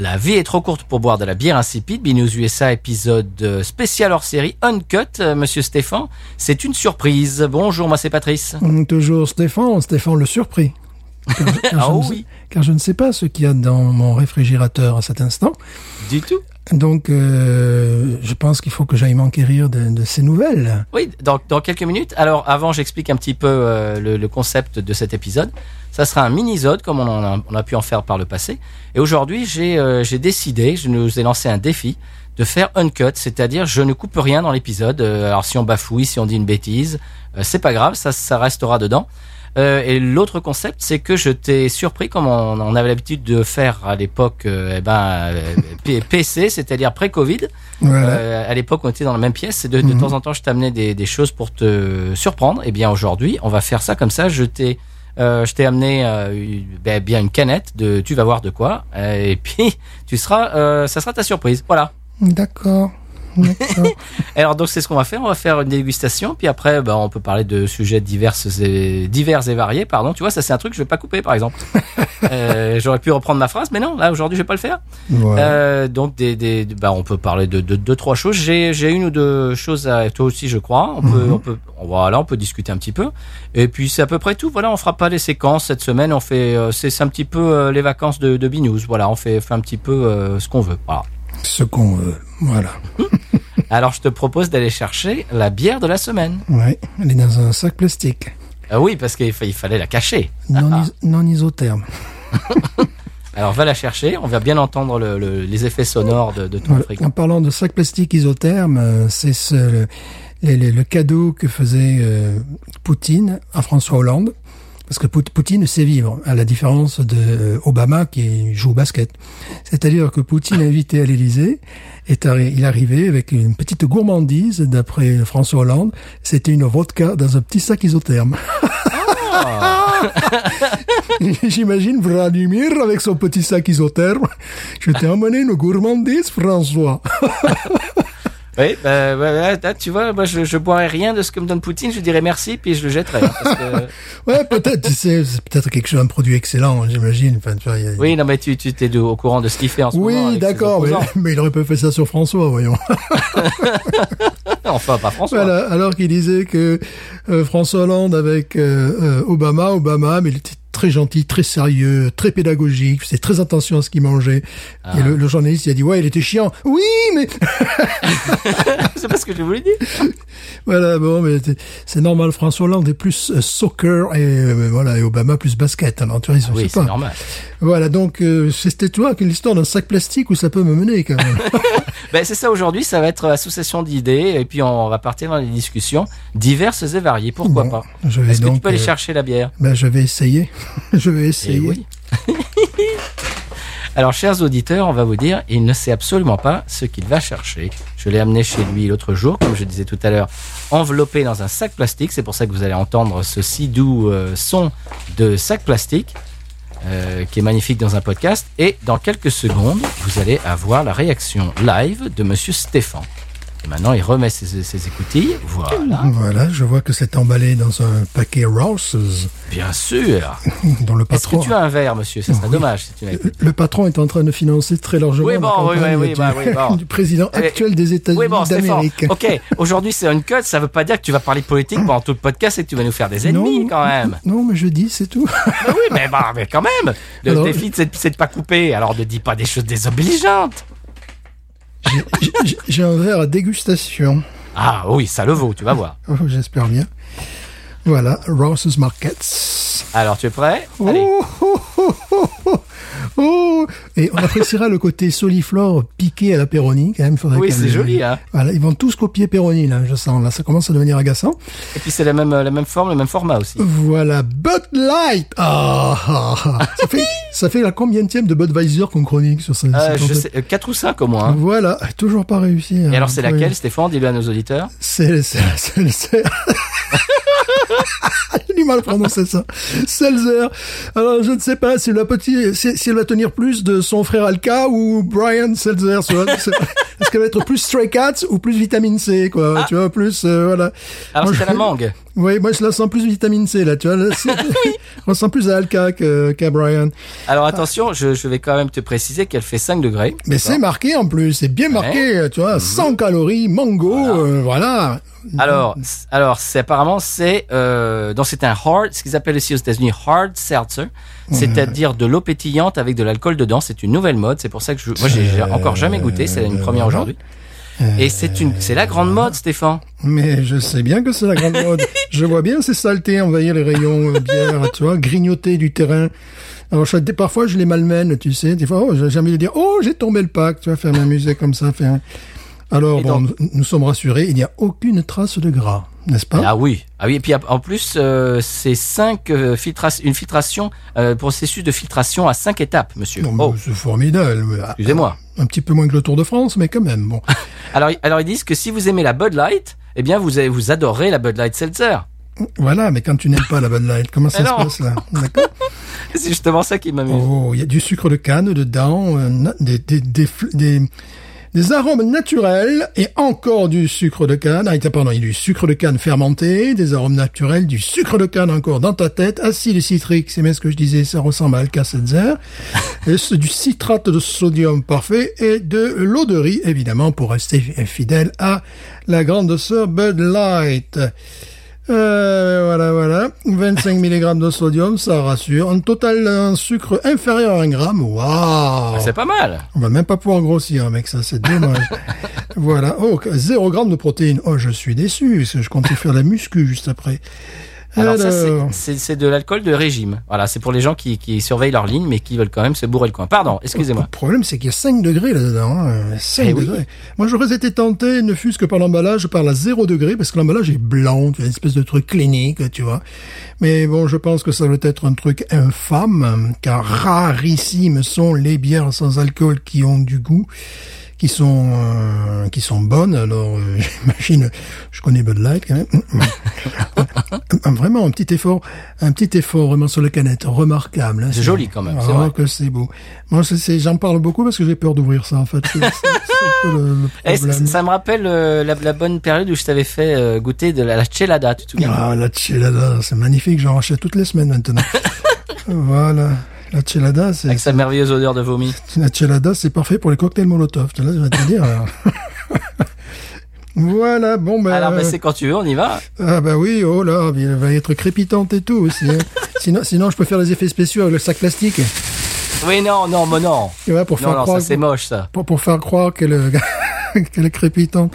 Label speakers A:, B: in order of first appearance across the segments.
A: La vie est trop courte pour boire de la bière insipide. Binous USA épisode euh, spécial hors série Uncut, euh, monsieur Stéphane. C'est une surprise. Bonjour, moi c'est Patrice.
B: Hum, Toujours Stéphane, Stéphane le surpris. Car, car
A: Ah
B: je ne sais-
A: oui.
B: car je ne sais pas ce qu'il y a dans mon réfrigérateur à cet instant.
A: Du tout.
B: Donc, euh, je pense qu'il faut que j'aille m'enquérir de, ces nouvelles.
A: Oui, dans, dans quelques minutes. Alors, avant, j'explique un petit peu euh, le, concept de cet épisode. Ça sera un mini-zode, comme on, en a, pu en faire par le passé. Et aujourd'hui, j'ai euh, j'ai décidé, je nous ai lancé un défi de faire uncut, c'est-à-dire je ne coupe rien dans l'épisode. Alors, si on bafouille, si on dit une bêtise, c'est pas grave, ça restera dedans. Euh, et l'autre concept, c'est que je t'ai surpris, comme on, on avait l'habitude de faire à l'époque, euh, eh ben, euh, PC, c'est-à-dire pré-Covid.
B: Voilà.
A: À l'époque, on était dans la même pièce. Et de, de temps en temps, je t'amenais des, des choses pour te surprendre. Et bien aujourd'hui, on va faire ça comme ça. Je t'ai, je t'ai amené une- ben, bien une canette de. Tu vas voir de quoi. Et puis, tu seras, ça sera ta surprise. Voilà.
B: D'accord.
A: Alors donc c'est ce qu'on va faire. On va faire une dégustation. Puis après, ben, on peut parler de sujets divers et divers et variés. Pardon. Tu vois, ça c'est un truc que je vais pas couper, par exemple. Euh, J'aurais pu reprendre ma phrase, mais non. Là aujourd'hui, je vais pas le faire. Euh, donc des, des, bah, on peut parler de, de, deux trois choses. J'ai une ou deux choses à toi aussi, je crois. On peut on peut voilà, on peut discuter un petit peu. Et puis c'est à peu près tout. Voilà, on fera pas les séquences cette semaine. On fait euh, c'est un petit peu les vacances de, de Binous. Voilà, on fait fait un petit peu euh, ce qu'on veut. Voilà.
B: Ce qu'on veut. Voilà.
A: Alors je te propose d'aller chercher la bière de la semaine.
B: Ouais. Elle est dans un sac plastique.
A: Ah oui, parce qu'il fa- il fallait la cacher.
B: Non,
A: Ah,
B: is- non isotherme.
A: Alors va la chercher. On va bien entendre le, le- les effets sonores de, de ton
B: Voilà. En parlant de sac plastique isotherme, euh, c'est ce, le, le- le- le cadeau que faisait euh, Poutine à François Hollande. Parce que Pout- Poutine sait vivre, à la différence de euh, Obama qui joue au basket. C'est-à-dire que Poutine, invité à l'Élysée, est arri- il arrivait avec une petite gourmandise, d'après François Hollande. C'était une vodka dans un petit sac isotherme. J'imagine Vladimir avec son petit sac isotherme. Je t'ai emmené une gourmandise, François.
A: Oui, bah, ouais, là, tu vois, moi je, je boirais rien de ce que me donne Poutine, je dirais merci, puis je le jetterais. hein, parce que-
B: Ouais, peut-être, tu sais, c'est peut-être quelque chose, un produit excellent, j'imagine. Enfin, tu vois, il y a-
A: Oui, non, mais tu, tu t'es au courant de ce qu'il fait en ce moment.
B: Oui, d'accord, mais, il aurait pas fait ça sur François, voyons.
A: Enfin, pas François.
B: Voilà, alors qu'il disait que euh, François Hollande avec euh, euh, Obama, Obama, mais il était très gentil, très sérieux, très pédagogique, faisait très attention à ce qu'il mangeait.
A: Ah.
B: Et le, le journaliste, il a dit, ouais, il était chiant. Oui, mais
A: C'est pas ce que j'ai voulu dire.
B: voilà, bon, mais c'est- normal. François Hollande est plus euh, soccer et euh, voilà, et Obama plus basket. Alors, tu vois, je
A: Oui, c'est normal.
B: Voilà, donc euh, c'était toi l'histoire d'un sac plastique où ça peut me mener quand même.
A: Ben, c'est ça aujourd'hui, ça va être association d'idées, et puis on va partir dans des discussions diverses et variées. Pourquoi
B: Bon,
A: pas?
B: je
A: Est-ce que tu peux aller
B: euh,
A: chercher la bière?
B: ben, je vais essayer. je vais
A: Eh
B: essayer.
A: oui. Alors, chers auditeurs, on va vous dire, il ne sait absolument pas ce qu'il va chercher. Je l'ai amené chez lui l'autre jour, comme je disais tout à l'heure, enveloppé dans un sac plastique. C'est pour ça que vous allez entendre ce si doux euh, son de sac plastique, euh, qui est magnifique dans un podcast. Et dans quelques secondes, vous allez avoir la réaction live de Monsieur Stéphane. Et maintenant, il remet ses, ses écoutilles. Voilà,
B: Voilà, je vois que c'est emballé dans un paquet Rouse's
A: bien sûr.
B: le
A: Est-ce que tu as un verre, monsieur Ça serait
B: Oui.
A: dommage si tu n'avais pas.
B: Le patron est en train de financer très largement
A: Oui,
B: la
A: bon,
B: campagne
A: oui, oui,
B: du,
A: bah, oui, bon.
B: du président
A: Eh,
B: actuel des États-Unis
A: Oui, bon,
B: d'Amérique.
A: Ok, aujourd'hui c'est un cut, ça veut pas dire que tu vas parler politique pendant tout le podcast et que tu vas nous faire des ennemis
B: Non.
A: quand même.
B: Non, mais je dis, c'est tout.
A: mais oui, mais, bah, mais quand même. Le
B: Alors-
A: défi c'est de pas couper, alors ne dis pas des choses désobligeantes.
B: J'ai- un verre à dégustation.
A: Ah oui, ça le vaut, tu vas voir.
B: Oh, J'espère bien. Voilà, Rouse's Markets.
A: Alors tu es prêt? Allez.
B: Oh, oh, oh, oh, oh, oh. Et on appréciera le côté soliflore piqué à la Peroni, quand même. faudrait
A: Oui, c'est joli, hein.
B: Voilà, ils vont tous copier Peroni, là, je sens. Là, ça commence à devenir agaçant.
A: Et puis c'est la même, la même forme, le même format aussi.
B: Voilà, Bud Light. Ah, ah, ah. ça fait, ça fait la combienième de Budweiser qu'on chronique sur ça.
A: Euh, je sais, 4 ou 5 au moins. hein.
B: Voilà, toujours pas réussi. hein.
A: Et alors c'est laquelle, Stéphane Dis-le à nos auditeurs.
B: C'est, c'est, c'est, c'est... J'ai du mal à prononcer ça. Seltzer. Alors, je ne sais pas si si, si elle va tenir plus de son frère Alka ou Brian. C'est- Est-ce qu'elle va être plus Stray Cats ou plus vitamine C, quoi. Tu vois, plus, euh, voilà.
A: Alors
B: Moi,
A: c'est
B: je-
A: la mangue.
B: Oui, moi, je la sens plus vitamine C, là, tu vois. Là, On sent plus à Alka que- qu'à Brian.
A: Alors attention, je, je vais quand même te préciser qu'elle fait 5 degrés.
B: Mais c'est marqué, en plus. C'est bien marqué, tu vois. 100 calories, mango, euh, voilà.
A: Alors, c- alors c'est apparemment c'est euh, donc c'est un hard, ce qu'ils appellent ici aux États-Unis hard seltzer, c'est-à-dire de l'eau pétillante avec de l'alcool dedans. C'est une nouvelle mode. C'est pour ça que je, moi j'ai j'ai encore jamais goûté. C'est une première aujourd'hui. Et c'est une, c'est la grande mode, Stéphane.
B: Mais je sais bien que c'est la grande mode. Je vois bien ces saletés envahir les rayons euh, bière, tu vois, grignoter du terrain. Alors, je, parfois, je les malmène, tu sais. Des fois, oh, j'ai jamais de dire, oh, j'ai tombé le pack, tu vois, faire m'amuser comme ça, faire. Alors, bon, nous, nous sommes rassurés, il n'y a aucune trace de gras, n'est-ce pas?
A: Ah oui, ah oui. Et puis en plus, euh, c'est cinq euh, filtra- une filtration, euh, processus de filtration à cinq étapes, monsieur.
B: Non, mais
A: Oh,
B: c'est formidable.
A: Excusez-moi.
B: Un petit peu moins que le Tour de France, mais quand même, bon.
A: Alors, alors ils disent que si vous aimez la Bud Light, eh bien vous avez- vous adorez la Bud Light Seltzer.
B: Voilà, mais quand tu n'aimes pas la Bud Light, comment ça se passe là
A: C'est justement ça qui m'amuse.
B: Oh, il y a du sucre de canne dedans, euh, des, des, des, fl- des, des arômes naturels et encore du sucre de canne. Ah, pardon, il y a du sucre de canne fermenté, des arômes naturels, du sucre de canne encore dans ta tête, acide citrique, c'est bien ce que je disais, ça ressemble à Alka-Seltzer, du citrate de sodium parfait et de l'eau de riz, évidemment, pour rester fidèle à la grande sœur Bud Light. Euh. 25 mg de sodium, ça rassure. Un total un sucre inférieur à 1 gramme. Waouh
A: C'est pas mal.
B: On va même pas pouvoir grossir avec ça, c'est dommage. voilà. Oh, 0 gramme de protéines. Oh, je suis déçu, parce que je comptais faire la muscu juste après.
A: Alors, ça, c'est-
B: Alors,
A: c'est c'est de l'alcool de régime. Voilà, c'est pour les gens qui, qui surveillent leur ligne, mais qui veulent quand même se bourrer le coin. Pardon, excusez-moi.
B: Le problème, c'est qu'il y a 5 degrés là-dedans. Hein. 5
A: Eh oui.
B: degrés. Moi, j'aurais été tenté, ne fût-ce que par l'emballage, par la 0 degré, parce que l'emballage est blanc, une espèce de truc clinique, tu vois. Mais bon, je pense que ça doit être un truc infâme, car rarissimes sont les bières sans alcool qui ont du goût qui sont euh, qui sont bonnes alors euh, j'imagine je connais Bud Light quand même vraiment un petit effort un petit effort vraiment sur la canette remarquable hein.
A: C'est joli quand même, c'est
B: Ah,
A: vrai.
B: que c'est beau. Moi, c'est- c'est- j'en parle beaucoup parce que j'ai peur d'ouvrir ça, en fait. Le, le
A: Eh, ça, ça me rappelle euh, la, la bonne période où je t'avais fait euh, goûter de la, la chelada, tu te souviens?
B: Ah, la chelada, c'est magnifique. J'en rachète toutes les semaines maintenant. voilà. La chelada, c'est,
A: Avec sa merveilleuse odeur de vomi.
B: la chelada, c'est parfait pour les cocktails Molotov. Là, je vais te dire. alors. voilà, bon, ben.
A: Alors, bah, c'est quand tu veux, on y va.
B: ah, bah oui, oh là, elle va être crépitante et tout aussi. hein. sinon, sinon, je peux faire les effets spéciaux avec le sac plastique.
A: Oui, non, non, mais non.
B: Tu vois, pour faire
A: Non, non,
B: croire
A: ça c'est moche, ça.
B: pour, pour faire croire qu'elle qu'elle est crépitante.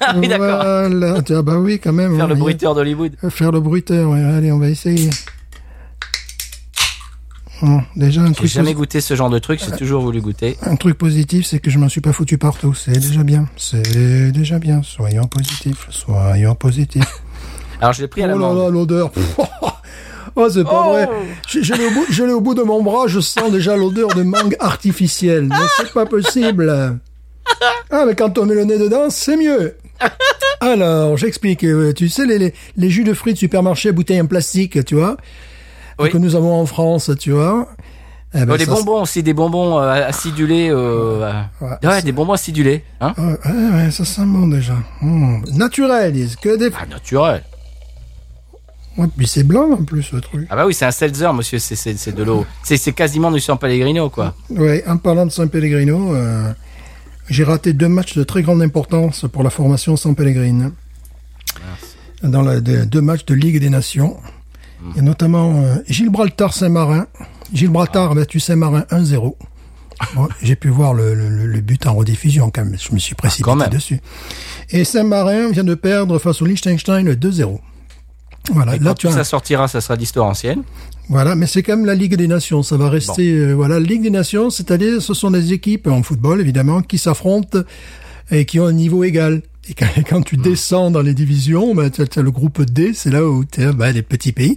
A: Ah oui, d'accord.
B: Voilà. Tu vois, bah oui, quand même.
A: Faire le
B: on va y-
A: bruiteur d'Hollywood.
B: Faire le bruiteur, ouais. Allez, on va essayer. Bon, déjà, un
A: J'ai jamais goûté ce genre de truc, j'ai toujours voulu goûter.
B: un truc positif, c'est que je m'en suis pas foutu partout. C'est déjà bien. C'est déjà bien. Soyons positifs. Soyons positifs.
A: Alors, je l'ai pris à la
B: oh là là, l'odeur. Oh, c'est pas
A: Oh
B: vrai. Je, l'ai au bout, au de mon bras, je sens déjà l'odeur de mangue artificielle. Mais c'est pas possible. Ah, mais quand on met le nez dedans, c'est mieux. Alors, j'explique. Euh, Tu sais, les, les, les jus de fruits de supermarché, bouteilles en plastique, tu vois,
A: Oui.
B: que nous avons en France, tu vois. Eh ben,
A: Oh, les bonbons aussi, des bonbons euh, acidulés. Euh,
B: Ouais.
A: euh, ouais, des bonbons acidulés. Hein
B: Ouais, ouais, ça sent bon déjà. Hum. Naturel, ils disent que des.
A: ah, naturel.
B: Ouais, puis c'est blanc en plus, le truc.
A: Ah bah oui, c'est un seltzer, monsieur, c'est- de l'eau. C'est c'est quasiment du San Pellegrino, quoi.
B: Ouais, en parlant de San Pellegrino, euh, j'ai raté deux matchs de très grande importance pour la formation San Pellegrino. Dans la, de- deux matchs de Ligue des Nations. Il y a notamment euh, Gibraltar Saint-Marin. Gibraltar a battu Saint-Marin 1-0. Bon, j'ai pu voir le, le- le but en rediffusion quand même. Je me suis précipité dessus. Et Saint-Marin vient de perdre face au Liechtenstein 2-0. Voilà,
A: Et
B: là
A: quand
B: tu as
A: ça sortira, ça sera d'histoire ancienne.
B: Voilà, mais c'est quand même la Ligue des Nations. Ça va rester, euh, voilà, Ligue des Nations, c'est-à-dire, ce sont des équipes en football, évidemment, qui s'affrontent et qui ont un niveau égal. Et quand, quand tu descends dans les divisions, ben, tu as, le groupe D, c'est là où tu as ben, les petits pays.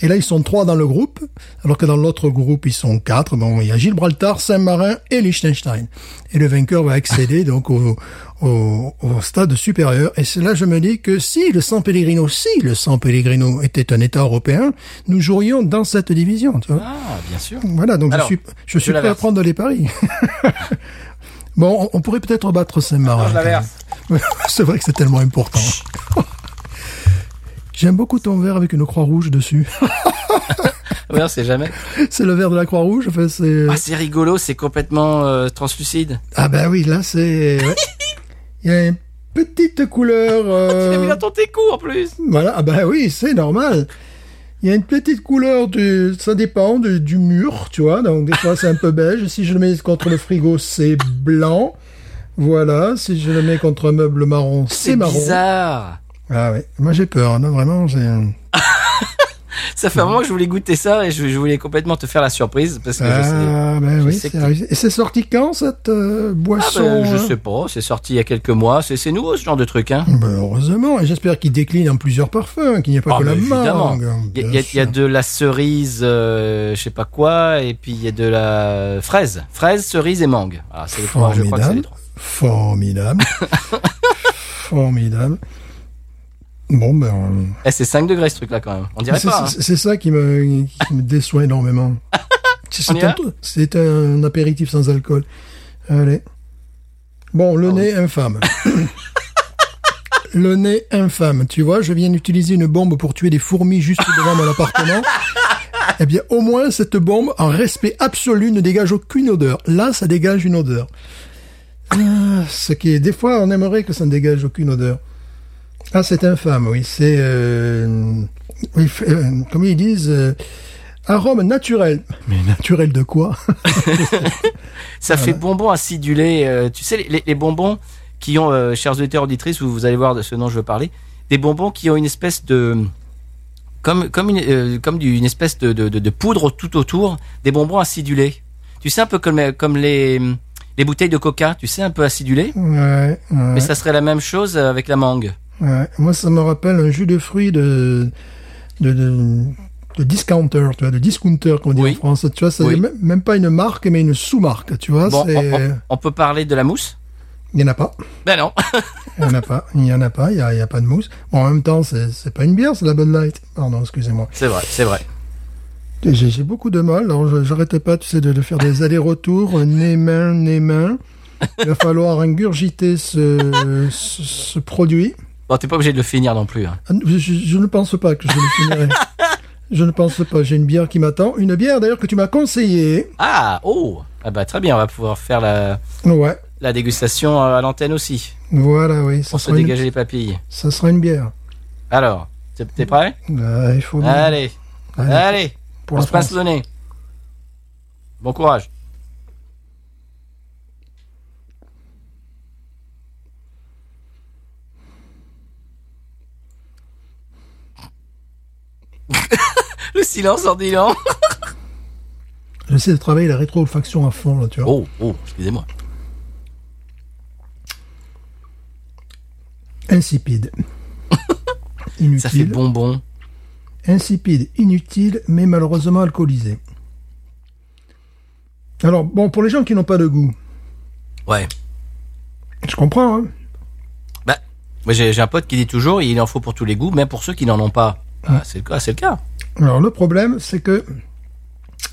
B: Et là, ils sont trois dans le groupe, alors que dans l'autre groupe, ils sont quatre. Bon, il y a Gibraltar, Saint-Marin et Liechtenstein. Et le vainqueur va accéder donc au, au, au stade supérieur. Et c'est là je me dis que si le San Pellegrino, si le San Pellegrino était un État européen, nous jouerions dans cette division. Tu vois
A: Ah, bien sûr.
B: voilà, donc
A: Alors,
B: je suis, je suis prêt à prendre les paris. bon, on, pourrait peut-être battre Saint-Marin. c'est vrai que c'est tellement important. J'aime beaucoup ton verre avec une croix rouge dessus.
A: Ouais, on sait jamais.
B: c'est le verre de la croix rouge. Enfin, c'est.
A: Ah, c'est rigolo, c'est complètement euh, translucide.
B: Ah ben oui, là c'est. Il y a une petite couleur.
A: Tu l'as
B: euh,
A: mis dans ton técou en plus.
B: Voilà, ah ben oui, c'est normal. Il y a une petite couleur du, ça dépend du, du mur, tu vois. Donc des fois c'est un peu beige. Si je le mets contre le frigo, c'est blanc. Voilà. Si je le mets contre un meuble marron, c'est
A: C'est
B: marron.
A: bizarre.
B: Ah ouais. Moi j'ai peur, non vraiment. J'ai.
A: Ça fait un moment que je voulais goûter ça et je, je voulais complètement te faire la surprise parce que je sais.
B: Ah ben
A: je
B: oui.
A: sais que-.
B: Et c'est sorti quand cette euh,
A: Ah,
B: boisson
A: ben, je
B: hein
A: sais pas, c'est sorti il y a quelques mois, c'est nouveau ce genre de truc, hein.
B: Ben, heureusement, et j'espère qu'il décline en plusieurs parfums, qu'il n'y a pas
A: Ah,
B: que la
A: évidemment.
B: mangue.
A: Il y, a- y y de la cerise, euh, je sais pas quoi, et puis il y a de la fraise, fraise, cerise et mangue. Ah, c'est les trois, je crois que c'est les trois.
B: Formidable. Formidable. Bon, ben.
A: Eh, c'est 5 degrés ce truc-là quand même. On dirait pas. hein.
B: c'est- ça qui me, qui me déçoit énormément. Un, c'est un apéritif sans alcool. Allez. Bon, le
A: Ah
B: nez infâme. le nez infâme. Tu vois, je viens d'utiliser une bombe pour tuer des fourmis juste devant mon appartement. Eh bien, au moins, cette bombe, en respect absolu, ne dégage aucune odeur. Là, ça dégage une odeur. Ah, ce qui est, des fois, on aimerait que ça ne dégage aucune odeur. Ah, c'est infâme, oui. C'est, euh, oui, euh, comme ils disent, euh, arôme naturel. Mais naturel de quoi?
A: Ça fait bonbon acidulé. tu sais, les, les bonbons qui ont, chers auditeurs auditrices, vous, vous allez voir de ce dont je veux parler, des bonbons qui ont une espèce de comme comme une comme une espèce de, de, de- de poudre tout autour, des bonbons acidulés. Tu sais un peu comme comme les les bouteilles de Coca, tu sais un peu acidulées,
B: Ouais, ouais,
A: mais ça serait la même chose avec la mangue.
B: Ouais. Moi, ça me rappelle un jus de fruits de, de, de, de discounter, tu vois, de discounter, comme on dit
A: Oui.
B: en France. Tu vois, c'est
A: Oui.
B: même pas une marque, mais une sous-marque, tu vois.
A: Bon, on, peut parler de la mousse?
B: Il y en a pas.
A: Ben non.
B: Il y en a pas. Il y en a pas. Il y a, pas de mousse. Bon, en même temps, c'est, pas une bière, c'est la Bud Light. Pardon, excusez-moi.
A: c'est vrai, c'est vrai.
B: J'ai, beaucoup de mal. Alors, j'arrêtais pas, tu sais, de, de faire des allers-retours, nez-main, nez-main. Il va falloir ingurgiter ce, ce, ce produit.
A: Bon, t'es pas obligé de le finir non plus. hein.
B: Ah, Je, ne pense pas que je le finirai. je ne pense pas. J'ai une bière qui m'attend. Une bière, d'ailleurs, que tu m'as conseillée.
A: Ah, oh, ah bah très bien, on va pouvoir faire la
B: Ouais.
A: la dégustation à l'antenne aussi,
B: Voilà, oui. Ça
A: pour se
B: une,
A: dégager les papilles.
B: ça sera une bière.
A: Alors, t'es prêt?
B: Ah, il faut bien.
A: Allez,
B: Allez,
A: allez,
B: pour
A: on se passe nez. Bon courage. Le silence en dit long.
B: J'essaie de travailler la rétro-olfaction à fond, là, tu vois.
A: Oh, oh, excusez-moi.
B: Insipide. Inutile.
A: Ça fait bonbon.
B: insipide, inutile, mais malheureusement alcoolisé. Alors, bon, pour les gens qui n'ont pas de goût,
A: Ouais.
B: je comprends, hein.
A: Bah, moi j'ai un pote qui dit toujours, il en faut pour tous les goûts, même pour ceux qui n'en ont pas. Ah, c'est le cas, c'est le cas.
B: Alors, le problème, c'est que,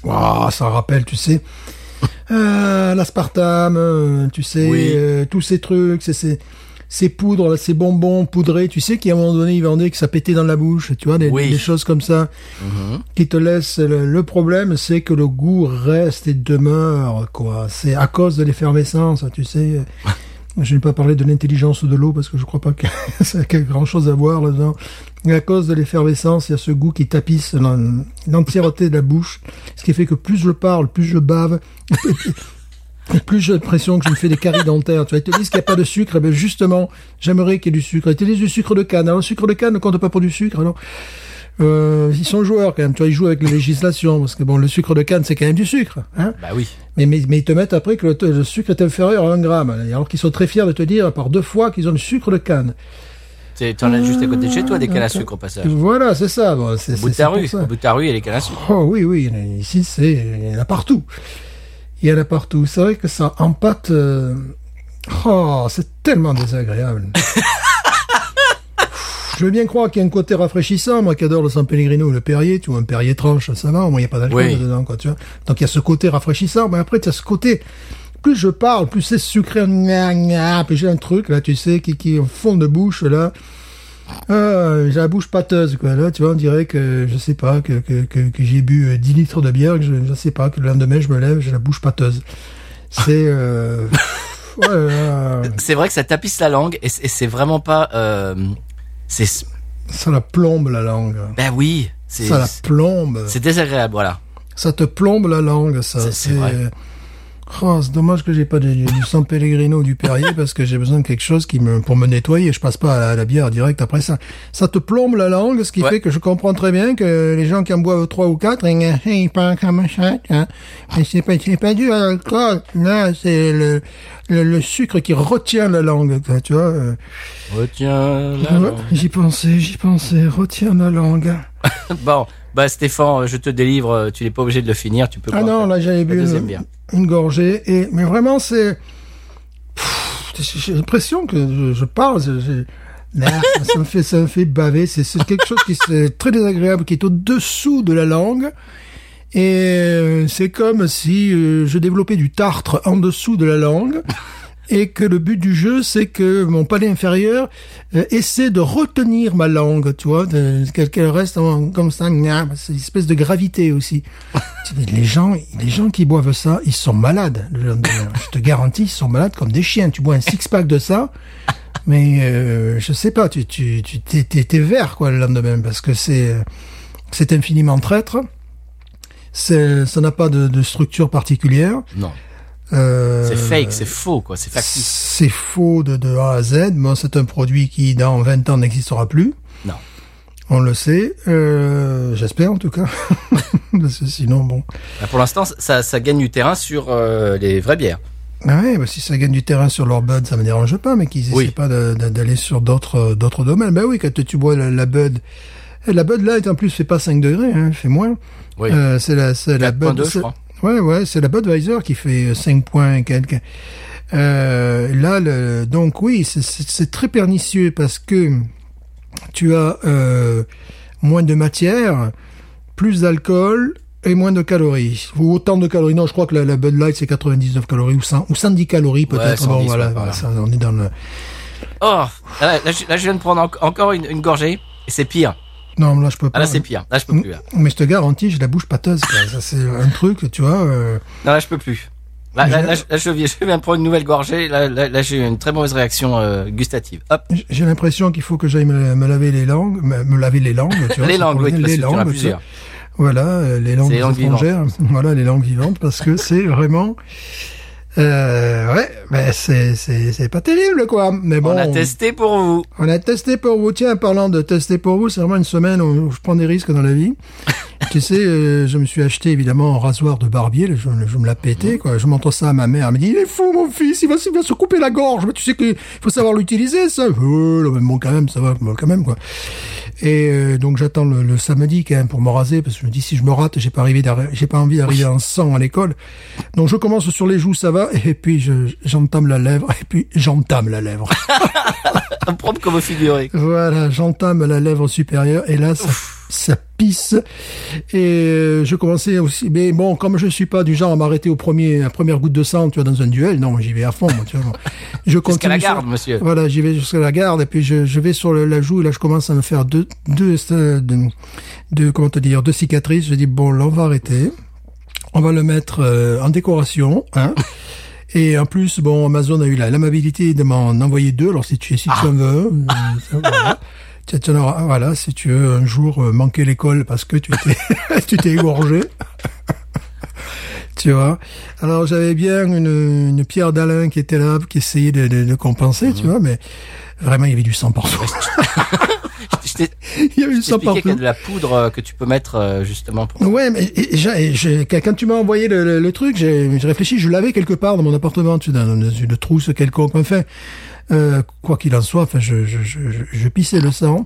B: Ouah, ça rappelle, tu sais, euh, l'aspartame, euh, tu sais,
A: Oui.
B: euh, tous ces trucs, ces, ces poudres, là, ces bonbons poudrés, tu sais, qu'à un moment donné, ils vendaient que ça pétait dans la bouche, tu vois, des,
A: Oui.
B: des choses comme ça.
A: Mhm.
B: qui te laisse le, le problème c'est que le goût reste et demeure quoi c'est à cause de l'effervescence tu sais je n'ai pas parlé de l'intelligence de l'eau parce que je crois pas que ça a grand chose à voir là-dedans à cause de l'effervescence il y a ce goût qui tapisse l'en- l'entièreté de la bouche ce qui fait que plus je parle plus je bave et plus j'ai l'impression que je me fais des caries dentaires. Tu vois, ils te disent qu'il n'y a pas de sucre, eh ben justement, j'aimerais qu'il y ait du sucre. Ils te disent du sucre de canne. Alors, le sucre de canne ne compte pas pour du sucre, alors. Euh, ils sont joueurs quand même, tu vois, ils jouent avec la législation, parce que bon, le sucre de canne, c'est quand même du sucre, hein.
A: Bah oui.
B: Mais, mais, mais ils te mettent après que le, le sucre est inférieur à un gramme, alors qu'ils sont très fiers de te dire par deux fois qu'ils ont du sucre de canne.
A: C'est- T'en as juste à côté de chez toi des cannes à sucre au passage.
B: Voilà, c'est ça. Bon, c'est,
A: Au bout de ta rue, au bout de ta rue, il y a les cannes à sucre.
B: Oh oui, oui, ici, c'est, il y en a partout. Il y en a partout. C'est vrai que ça empâte, euh, oh, c'est tellement désagréable. Je veux bien croire qu'il y a un côté rafraîchissant, moi qui adore le San Pellegrino ou le Perrier, tu vois, un Perrier tranche, ça va, au moins il n'y a pas d'alcool
A: Oui.
B: dedans, quoi, tu vois. Donc il y a ce côté rafraîchissant, mais après tu as ce côté, plus je parle, plus c'est sucré, gna, gna, puis j'ai un truc, là, tu sais, qui, qui est au fond de bouche, là. Ah, j'ai la bouche pâteuse, quoi. Là, tu vois, on dirait que, je sais pas, que, que, que, que j'ai bu euh, 10 litres de bière, que je, je sais pas, que le lendemain, je me lève, j'ai la bouche pâteuse. C'est, euh,
A: C'est vrai que ça tapisse la langue et c'est et c'est vraiment pas. Euh, c'est.
B: ça la plombe, la langue.
A: Ben oui. C'est.
B: Ça la plombe.
A: C'est désagréable, voilà.
B: Ça te plombe la langue, ça.
A: C'est-.
B: Oh, c'est dommage que j'ai pas du, du San Pellegrino ou du Perrier parce que j'ai besoin de quelque chose qui me, pour me nettoyer. Je passe pas à la, à la bière direct après ça. Ça te plombe la langue, ce qui
A: Ouais.
B: fait que je comprends très bien que les gens qui en boivent trois ou quatre, ils parlent comme ça, hein. Mais c'est pas, c'est pas dû à l'alcool. Là, c'est le, le, le sucre qui retient la langue, tu vois. euh.
A: Retiens la
B: Ouais,
A: langue.
B: J'y pensais, j'y pensais. Retiens la langue.
A: Bon, bah Stéphane, je te délivre. Tu n'es pas obligé de le finir. Tu peux.
B: Ah non, là j'avais bu une, une gorgée et mais vraiment c'est j'ai l'impression que je, je parle, Là, ça me fait ça me fait baver. C'est c'est quelque chose qui est très désagréable, qui est au dessous de la langue. Et euh, c'est comme si euh, je développais du tartre en dessous de la langue. Et que le but du jeu, c'est que mon palais inférieur euh, essaie de retenir ma langue, tu vois, qu'elle reste en- comme ça, c'est une espèce de gravité aussi. Les gens, les gens qui boivent ça, ils sont malades. le lendemain. Je te garantis, ils sont malades comme des chiens. Tu bois un six pack de ça, mais euh, je sais pas, tu tu tu t'es vert quoi le lendemain parce que c'est c'est infiniment traître. C'est ça n'a pas de, de structure particulière.
A: Non.
B: Euh,
A: C'est fake, c'est faux, quoi. C'est factice.
B: c'est faux de, de A à Z. Bon, c'est un produit qui, dans 20 ans, n'existera plus.
A: Non.
B: On le sait. Euh, J'espère, en tout cas. Parce que sinon, bon.
A: Bah, pour l'instant, ça, ça gagne du terrain sur euh, les vraies bières.
B: Ah ouais, bah, si ça gagne du terrain sur leur Bud, ça me dérange pas, mais qu'ils essaient
A: Oui.
B: pas d'aller sur d'autres d'autres domaines. Ben oui, quand tu bois la, la Bud, la Bud Light en plus fait pas 5 degrés, hein, fait moins.
A: Oui.
B: Euh, c'est la, c'est la
A: 4.2,
B: Bud,
A: je crois.
B: Ouais, ouais, c'est la Budweiser qui fait 5 points et quelques. Euh, là, le, donc oui, c'est- très pernicieux parce que tu as euh, moins de matière, plus d'alcool et moins de calories. Ou autant de calories. Non, je crois que la, la Bud Light c'est 99 calories ou 100 ou 110 calories peut-être.
A: 110,
B: bon, voilà,
A: ouais,
B: voilà,
A: voilà.
B: ça, on est dans le.
A: Oh, là, là, je, là, je viens de prendre en- encore une, une gorgée et c'est pire.
B: Non, là je peux pas.
A: Ah là, c'est pire. Là, je peux plus. Là,
B: Mais je te garantis, j'ai la bouche pâteuse. quoi. Ça c'est un truc, tu vois. euh,
A: non, là je peux plus. Là, là, là, je- viens, je viens de prendre une nouvelle gorgée. Là, là, j'ai eu une très mauvaise réaction euh, gustative. Hop.
B: J'ai l'impression qu'il faut que j'aille me, me laver les langues, me, me laver les langues, tu vois.
A: Les langues, oui, parce
B: les langues, tu
A: plusieurs.
B: Voilà, euh, les langues
A: les langues
B: étrangères. Voilà, les langues vivantes, parce que c'est vraiment, euh, ouais, ben c'est c'est c'est pas terrible quoi. Mais bon,
A: On a testé pour vous.
B: on a testé pour vous. Tiens, parlant de tester pour vous, c'est vraiment une semaine où je prends des risques dans la vie. tu sais, euh, je me suis acheté évidemment un rasoir de barbier, je, je me l'ai pété, quoi. Je montre ça à ma mère, elle me dit, il est fou mon fils, il va, il va se couper la gorge. Mais tu sais qu'il faut savoir l'utiliser, ça. Oh, mais bon, quand même, ça va, bon, quand même, quoi. Et euh, donc j'attends le, le samedi quand même pour me raser parce que je me dis si je me rate, j'ai pas arrivé, j'ai pas envie d'arriver en sang à l'école. Donc je commence sur les joues, ça va, et puis je- j'entame la lèvre, et puis j'entame la lèvre.
A: Propre comme figuré.
B: Voilà, j'entame la lèvre supérieure et là ça, ça pisse et euh, je commençais aussi mais bon comme je suis pas du genre à m'arrêter au premier à première goutte de sang tu vois dans un duel non j'y vais à fond moi, tu vois je continue
A: Jusqu'à la
B: sur-
A: garde, monsieur.
B: voilà j'y vais jusqu'à la garde et puis je, je vais sur le- la joue et là je commence à me faire deux deux de, de- comment te dire deux cicatrices je dis bon là on va arrêter on va le mettre euh, en décoration hein et en plus, bon, Amazon a eu la- l'amabilité de m'en envoyer deux. Alors si tu si tu en veux, euh, voilà. Tu, tu en auras- voilà, si tu veux un jour euh, manquer l'école parce que tu t'es tu t'es égorgé. tu vois. Alors j'avais bien une, une pierre d'Alain qui était là, qui essayait de, de, de compenser, tu vois, mais vraiment il y avait du sang partout. Il y avait
A: t'ai
B: sang
A: expliqué qu'il y a de la poudre euh, que tu peux mettre euh, justement pour.
B: Ouais, mais j'ai- quand tu m'as envoyé le, le- le truc, j'ai réfléchi, je l'avais quelque part dans mon appartement, tu dans, une trousse quelconque. Enfin, euh, quoi qu'il en soit, enfin, je, je, je, je- pissais le sang.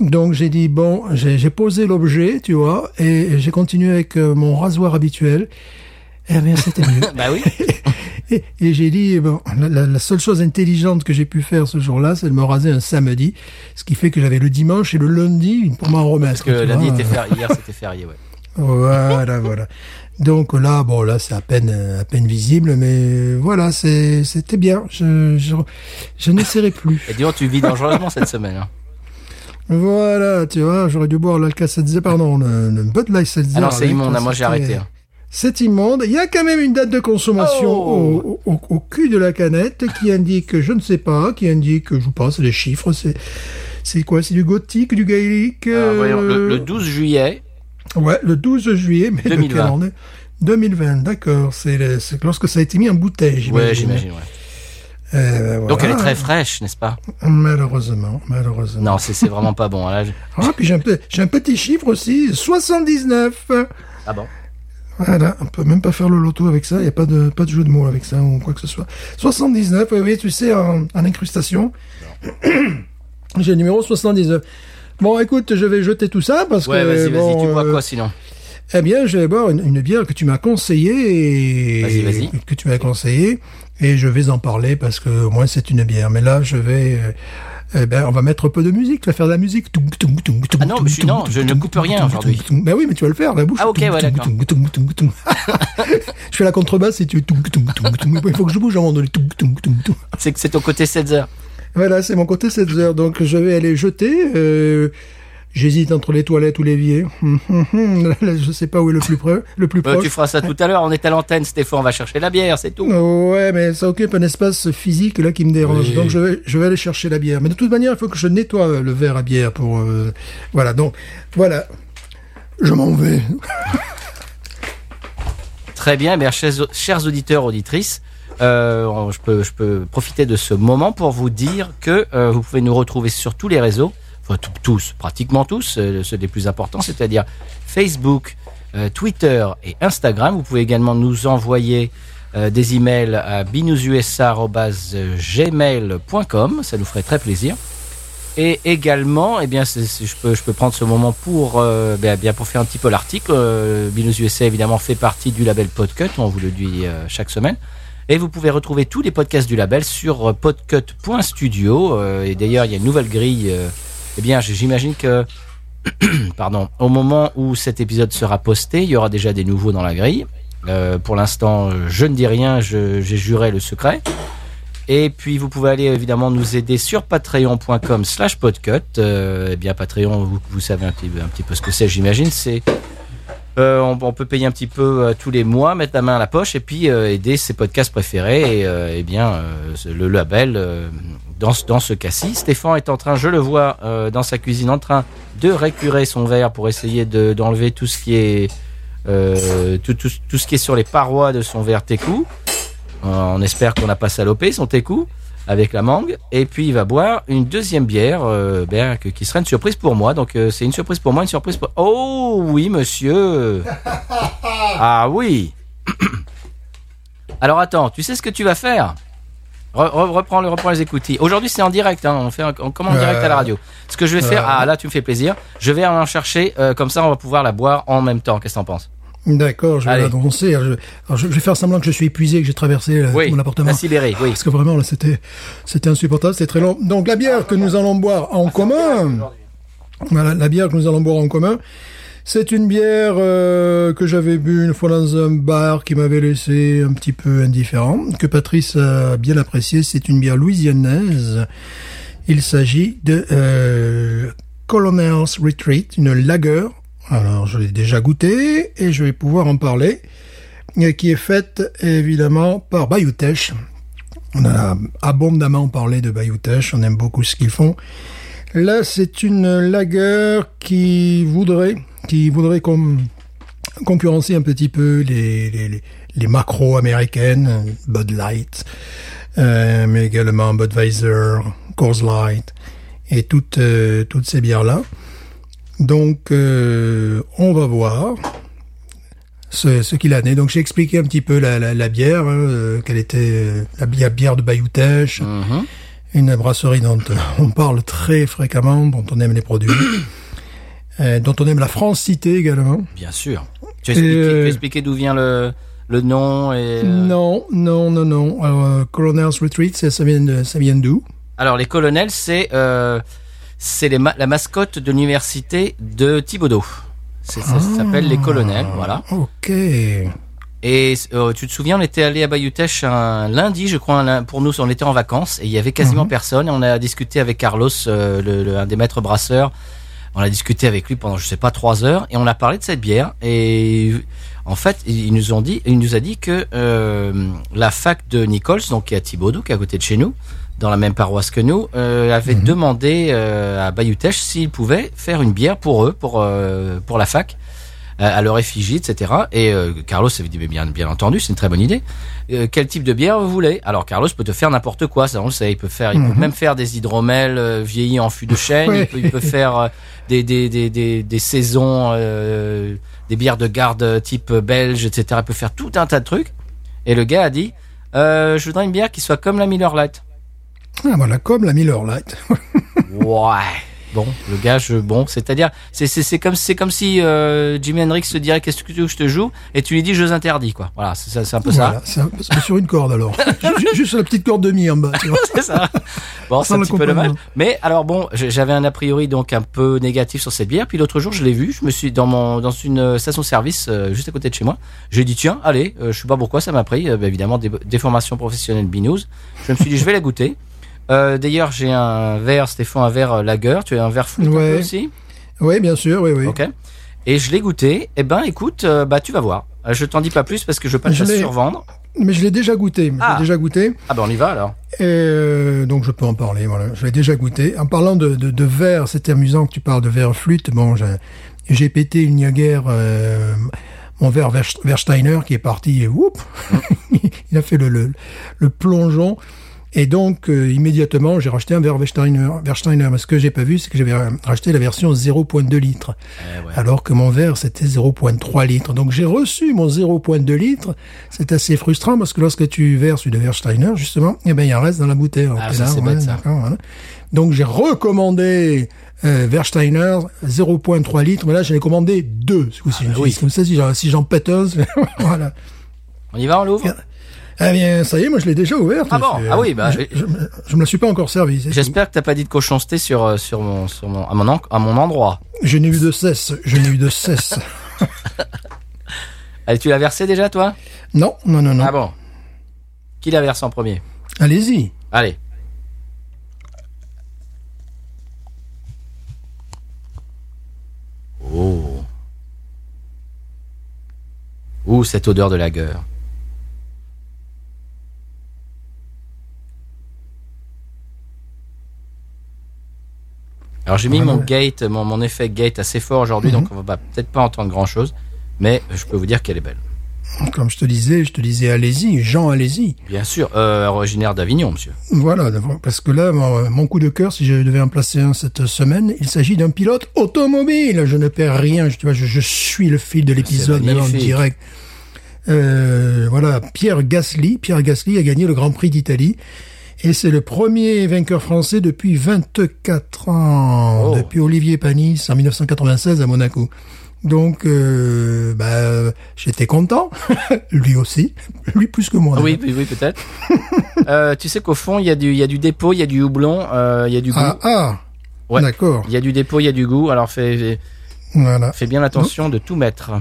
B: Donc j'ai dit bon, j'ai posé l'objet, tu vois, et j'ai continué avec euh, mon rasoir habituel. Et bien c'était mieux.
A: Bah oui.
B: Et, et j'ai dit, bon, la, seule chose intelligente que j'ai pu faire ce jour-là, c'est de me raser un samedi, ce qui fait que j'avais le dimanche et le lundi pour m'en remettre.
A: Parce que lundi
B: vois.
A: était férié, hier c'était férié, ouais.
B: Voilà, voilà. Donc là, bon, là, c'est à peine, à peine visible, mais voilà, c'était bien. Je, je, je n'essaierai plus.
A: Et dis-donc, tu vis dangereusement cette semaine. Hein.
B: Voilà, tu vois, j'aurais dû boire l'Alka-Seltzer, pardon, le, le Bud Light Seltzer.
A: Non, c'est immonde, hein, moi j'ai arrêté. hein.
B: C'est immonde. Il y a quand même une date de consommation
A: Oh.
B: au, au, au cul de la canette qui indique, je ne sais pas, qui indique, je pense, les chiffres, c'est, c'est quoi? C'est du gothique, du gaélique? Euh,
A: voyons, le, le 12 juillet,
B: Ouais, le 12 juillet, mais de
A: 2020.
B: quelle année? 2020, d'accord. C'est, lorsque ça a été mis en bouteille, j'imagine.
A: ouais, j'imagine, ouais.
B: Euh, voilà.
A: Donc elle est très fraîche, n'est-ce pas?
B: Malheureusement, malheureusement.
A: Non, c'est vraiment pas bon. hein, Là, je-
B: Ah, puis j'ai un, peu- j'ai un petit chiffre aussi, 79.
A: Ah bon?
B: Voilà, on peut même pas faire le loto avec ça, il n'y a pas de, pas de jeu de mots avec ça ou quoi que ce soit. 79, oui, oui, tu sais, en, en incrustation. j'ai le numéro 79. Bon, écoute, je vais jeter tout ça parce
A: Ouais,
B: que...
A: vas-y, vas-y,
B: bon,
A: tu bois
B: euh,
A: quoi sinon?
B: Eh bien, je vais boire une, une bière que tu m'as conseillée et
A: Vas-y, vas-y.
B: que tu m'as conseillée et je vais en parler parce que au moins c'est une bière. Mais là, je vais, euh, eh ben, on va mettre un peu de musique. Tu vas faire de la musique.
A: Ah non, mais non, je ne coupe rien aujourd'hui.
B: Ben oui, mais tu vas le faire, la bouche.
A: Ah, ok,
B: toum. je fais la contrebasse et tu. Il faut que je bouge toum, toum.
A: C'est que c'est ton côté 7 heures.
B: Voilà, c'est mon côté 7 heures. Donc, je vais aller jeter. Euh, J'hésite entre les toilettes ou l'évier. Je sais pas où est le plus près, le plus
A: Euh,
B: proche.
A: tu feras ça tout à l'heure. On est à l'antenne, Stéphane. On va chercher la bière, c'est tout.
B: Ouais, mais ça occupe un espace physique là qui me dérange.
A: Oui.
B: Donc je vais, je vais aller chercher la bière. Mais de toute manière, il faut que je nettoie le verre à bière pour. euh, voilà. Donc voilà. Je m'en vais.
A: Très bien, bien chers, chers auditeurs, auditrices, euh, je, peux, je peux profiter de ce moment pour vous dire que euh, vous pouvez nous retrouver sur tous les réseaux, enfin tous, pratiquement tous, euh, ceux les plus importants, c'est-à-dire Facebook, euh, Twitter et Instagram. Vous pouvez également nous envoyer euh, des emails à binoususa@gmail.com, ça nous ferait très plaisir. Et également, eh bien, je peux, je peux prendre ce moment pour, ben, bien, pour faire un petit peu l'article. Euh, Binous USA évidemment fait partie du label Podcut, on vous le dit chaque semaine. Et vous pouvez retrouver tous les podcasts du label sur podcut.studio. Et d'ailleurs, il y a une nouvelle grille. Eh bien, j'imagine que, pardon, au moment où cet épisode sera posté, il y aura déjà des nouveaux dans la grille. Euh, pour l'instant, je ne dis rien, j'ai juré le secret. Et puis vous pouvez aller évidemment nous aider sur patreon.com slash podcut. Euh, eh bien Patreon, vous, vous savez un petit, un petit peu ce que c'est j'imagine. C'est euh, on, peut payer un petit peu euh, tous les mois, mettre la main à la poche et puis euh, aider ses podcasts préférés. Et eh bien le label dans, ce- dans ce cas-ci. Stéphane est en train, je le vois dans sa cuisine, en train de récurer son verre pour essayer de- d'enlever tout ce qui est tout, ce qui est sur les parois de son verre Técou. On espère qu'on n'a pas salopé son Técou avec la mangue. Et puis il va boire une deuxième bière euh, ben, que- qui sera une surprise pour moi. Donc euh, c'est une surprise pour moi, une surprise pour... Oh oui monsieur Ah oui Alors attends, tu sais ce que tu vas faire? Re- re- reprends, le, reprends les écoutilles. Aujourd'hui, c'est en direct. Hein, on fait, un- on commande en direct à la radio. Ce que je vais faire, ah là, tu me fais plaisir. Je vais en chercher. euh, comme ça, on va pouvoir la boire en même temps. Qu'est-ce que t'en penses?
B: D'accord, je vais l'annoncer. Je, vais faire semblant que je suis épuisé, que j'ai traversé euh,
A: Oui.
B: mon appartement.
A: Accéléré, oui.
B: Parce que vraiment, là, c'était, c'était insupportable, c'était très long. Donc, la bière que nous allons boire en commun, voilà, la bière que nous allons boire en commun, c'est une bière euh, que j'avais bu une fois dans un bar qui m'avait laissé un petit peu indifférent, que Patrice a bien apprécié. C'est une bière louisianaise. Il s'agit de euh, Colonel's Retreat, une lager. Alors, je l'ai déjà goûté et je vais pouvoir en parler. Et qui est faite évidemment par Bayutech. On a abondamment parlé de Bayutech, on aime beaucoup ce qu'ils font. Là, c'est une lager qui voudrait, qui voudrait concurrencer un petit peu les, les, les, macros américaines, Bud Light, euh, mais également Budweiser, Coors Light. et toutes euh, toutes ces bières là. Donc euh, on va voir ce, ce qu'il en est. Donc j'ai expliqué un petit peu la, la, la bière, hein, euh, quelle était euh, la bière, bière de Bayou-Teche,
A: Mhm.
B: une brasserie dont on parle très fréquemment, dont on aime les produits, euh, dont on aime la francité également.
A: Bien sûr. Tu as expliqué, expliqué d'où vient le, le nom et. euh,
B: Non, non, non, non. Alors, Colonel's Retreat, ça, ça vient de, ça vient d'où?
A: Alors les colonels, c'est euh, c'est ma- la mascotte de l'université de Thibaudot. Ça s'appelle les colonels, voilà.
B: Ok.
A: Et euh, tu te souviens, on était allé à Bayutech un lundi, je crois, un pour nous, on était en vacances et il y avait quasiment personne. Et on a discuté avec Carlos, euh, le, le- un des maîtres brasseurs. On a discuté avec lui pendant, je sais pas, trois heures et on a parlé de cette bière. Et en fait, ils nous ont dit, il nous a dit que euh, la fac de Nichols, donc qui est à Thibaudot, qui est à côté de chez nous, dans la même paroisse que nous, euh, avait demandé euh, à Bayutech s'ils pouvaient faire une bière pour eux, pour euh, pour la fac à à leur effigie, etc. Et euh, Carlos avait dit, mais bien, bien entendu, c'est une très bonne idée. Euh, quel type de bière vous voulez? Alors Carlos peut te faire n'importe quoi, ça on le sait. Il peut faire, il peut même faire des hydromels euh, vieillis en fût de chêne. Il, peut, il peut faire des des des des, des saisons, euh, des bières de garde type belge, etc. Il peut faire tout un tas de trucs. Et le gars a dit, euh, je voudrais une bière qui soit comme la Miller Lite.
B: Ah, voilà, comme la Miller Lite.
A: Ouais. Bon, le gars, je, bon, c'est-à-dire, c'est, c'est, c'est comme, c'est comme si euh, Jimi Hendrix te dirait qu'est-ce que tu veux que je te joue? Et tu lui dis jeux interdits, quoi. Voilà, c'est, ça- c'est un peu
B: Voilà, c'est sur une corde alors. Ju- Juste la petite corde de mi en bas. Tu vois.
A: ça. c'est ça. Bon, c'est un petit peu dommage. Mais alors bon, j'avais un a priori donc un peu négatif sur cette bière. Puis l'autre jour, je l'ai vue. Je me suis dans mon dans une station-service euh, juste à côté de chez moi. J'ai dit tiens, allez, euh, je sais pas pourquoi ça m'a pris. Euh, bah, évidemment, des, des formations professionnelles binous. Je me suis dit je vais la goûter. Euh, D'ailleurs, j'ai un verre, Stéphane, un verre euh, lager. Tu as un verre flûte un
B: Ouais.
A: aussi.
B: Oui, bien sûr, oui, oui.
A: Ok. Et je l'ai goûté. Eh ben, écoute, euh, bah tu vas voir. Je t'en dis pas plus parce que je veux pas te survendre.
B: Mais je l'ai déjà goûté. Je
A: Ah.
B: déjà goûté.
A: Ah ben on y va alors.
B: Et euh, donc je peux en parler. Voilà, je l'ai déjà goûté. En parlant de, de, de verre, c'est amusant que tu parles de verre flûte. Bon, j'ai- pété une euh, mon verre Verst- Versteiner qui est parti. Et whoop, il a fait le, le, le plongeon. Et donc euh, immédiatement, j'ai racheté un verre Versteiner. Versteiner. Mais ce que j'ai pas vu, c'est que j'avais racheté la version 0.2 litres.
A: Eh ouais.
B: alors que mon verre c'était 0.3 litres. Donc j'ai reçu mon 0.2 litres. C'est assez frustrant parce que lorsque tu verses une Versteiner, justement, eh ben il en reste dans la bouteille.
A: Ah, ça, c'est bête, ça.
B: voilà. Donc j'ai recommandé euh, Versteiner 0.3 litres, mais là j'en ai commandé deux. ce coup-ci.
A: Ah, bah oui.
B: Comme ça, si j'en si pète voilà.
A: On y va, on l'ouvre?
B: Eh bien, ça y est, moi je l'ai déjà ouverte.
A: Ah bon Ah oui, bah,
B: je, je, me- je me la suis pas encore servi.
A: J'espère que t'as pas dit de cochonceté sur euh, sur mon sur mon à mon en- à mon endroit.
B: Je n'ai eu de cesse. Je n'ai eu de cesse.
A: Allez, tu l'as versé déjà toi?
B: Non, non, non, non.
A: Ah bon. Qui l'a versé en premier?
B: Allez-y.
A: Allez. Oh. Ouh, cette odeur de lager. Alors j'ai mis mon
B: ouais.
A: gate, mon, mon effet gate assez fort aujourd'hui, donc on va peut-être pas entendre grand chose, mais je peux vous dire qu'elle est belle.
B: Comme je te disais, je te disais allez-y, Jean, allez-y.
A: Bien sûr, euh, originaire d'Avignon, monsieur.
B: Voilà, parce que là, mon, mon coup de cœur, si je devais en placer un cette semaine, il s'agit d'un pilote automobile. Je ne perds rien, je, tu vois, je, je suis le fil de l'épisode, même en direct. Euh, voilà, Pierre Gasly. Pierre Gasly a gagné le Grand Prix d'Italie. Et c'est le premier vainqueur français depuis 24 ans,
A: Oh.
B: depuis Olivier Panis en 1996 à Monaco. Donc, euh, bah, j'étais content. lui aussi. Lui plus que moi.
A: Oui, oui, oui, peut-être. euh, tu sais qu'au fond, il y a du, y a du dépôt, il y a du houblon, euh, il y a du goût.
B: Ah, ah.
A: Ouais.
B: D'accord.
A: Il y a du dépôt, il y a du goût. Alors fais, fais-
B: Voilà.
A: fais bien attention de tout mettre.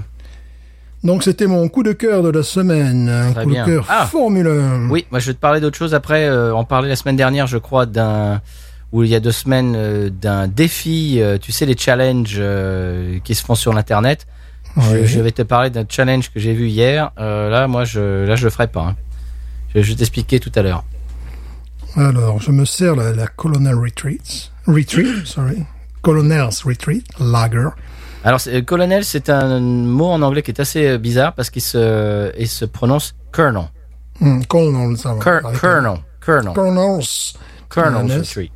B: Donc c'était mon coup de cœur de la semaine, un
A: Très
B: coup
A: bien.
B: de cœur
A: Ah.
B: Formule 1.
A: Oui, moi je vais te parler d'autre chose après. Euh, on parlait la semaine dernière, je crois, d'un ou il y a deux semaines euh, d'un défi. euh, tu sais les challenges euh, qui se font sur l'internet. Je,
B: Oui.
A: je vais te parler d'un challenge que j'ai vu hier. Euh, là, moi, je là je le ferai pas. hein. Je, je vais t'expliquer tout à l'heure.
B: Alors, je me sers la, la Colonel Retreats. Retreat, sorry. Colonel's Retreat, Lager.
A: Alors, euh, colonel, c'est un mot en anglais qui est assez euh, bizarre parce qu'il se, il se prononce colonel.
B: Hmm, Colonel, ça va.
A: Colonel. Colonel.
B: Colonel's.
A: Colonel's
B: Colonel's.
A: Retreat.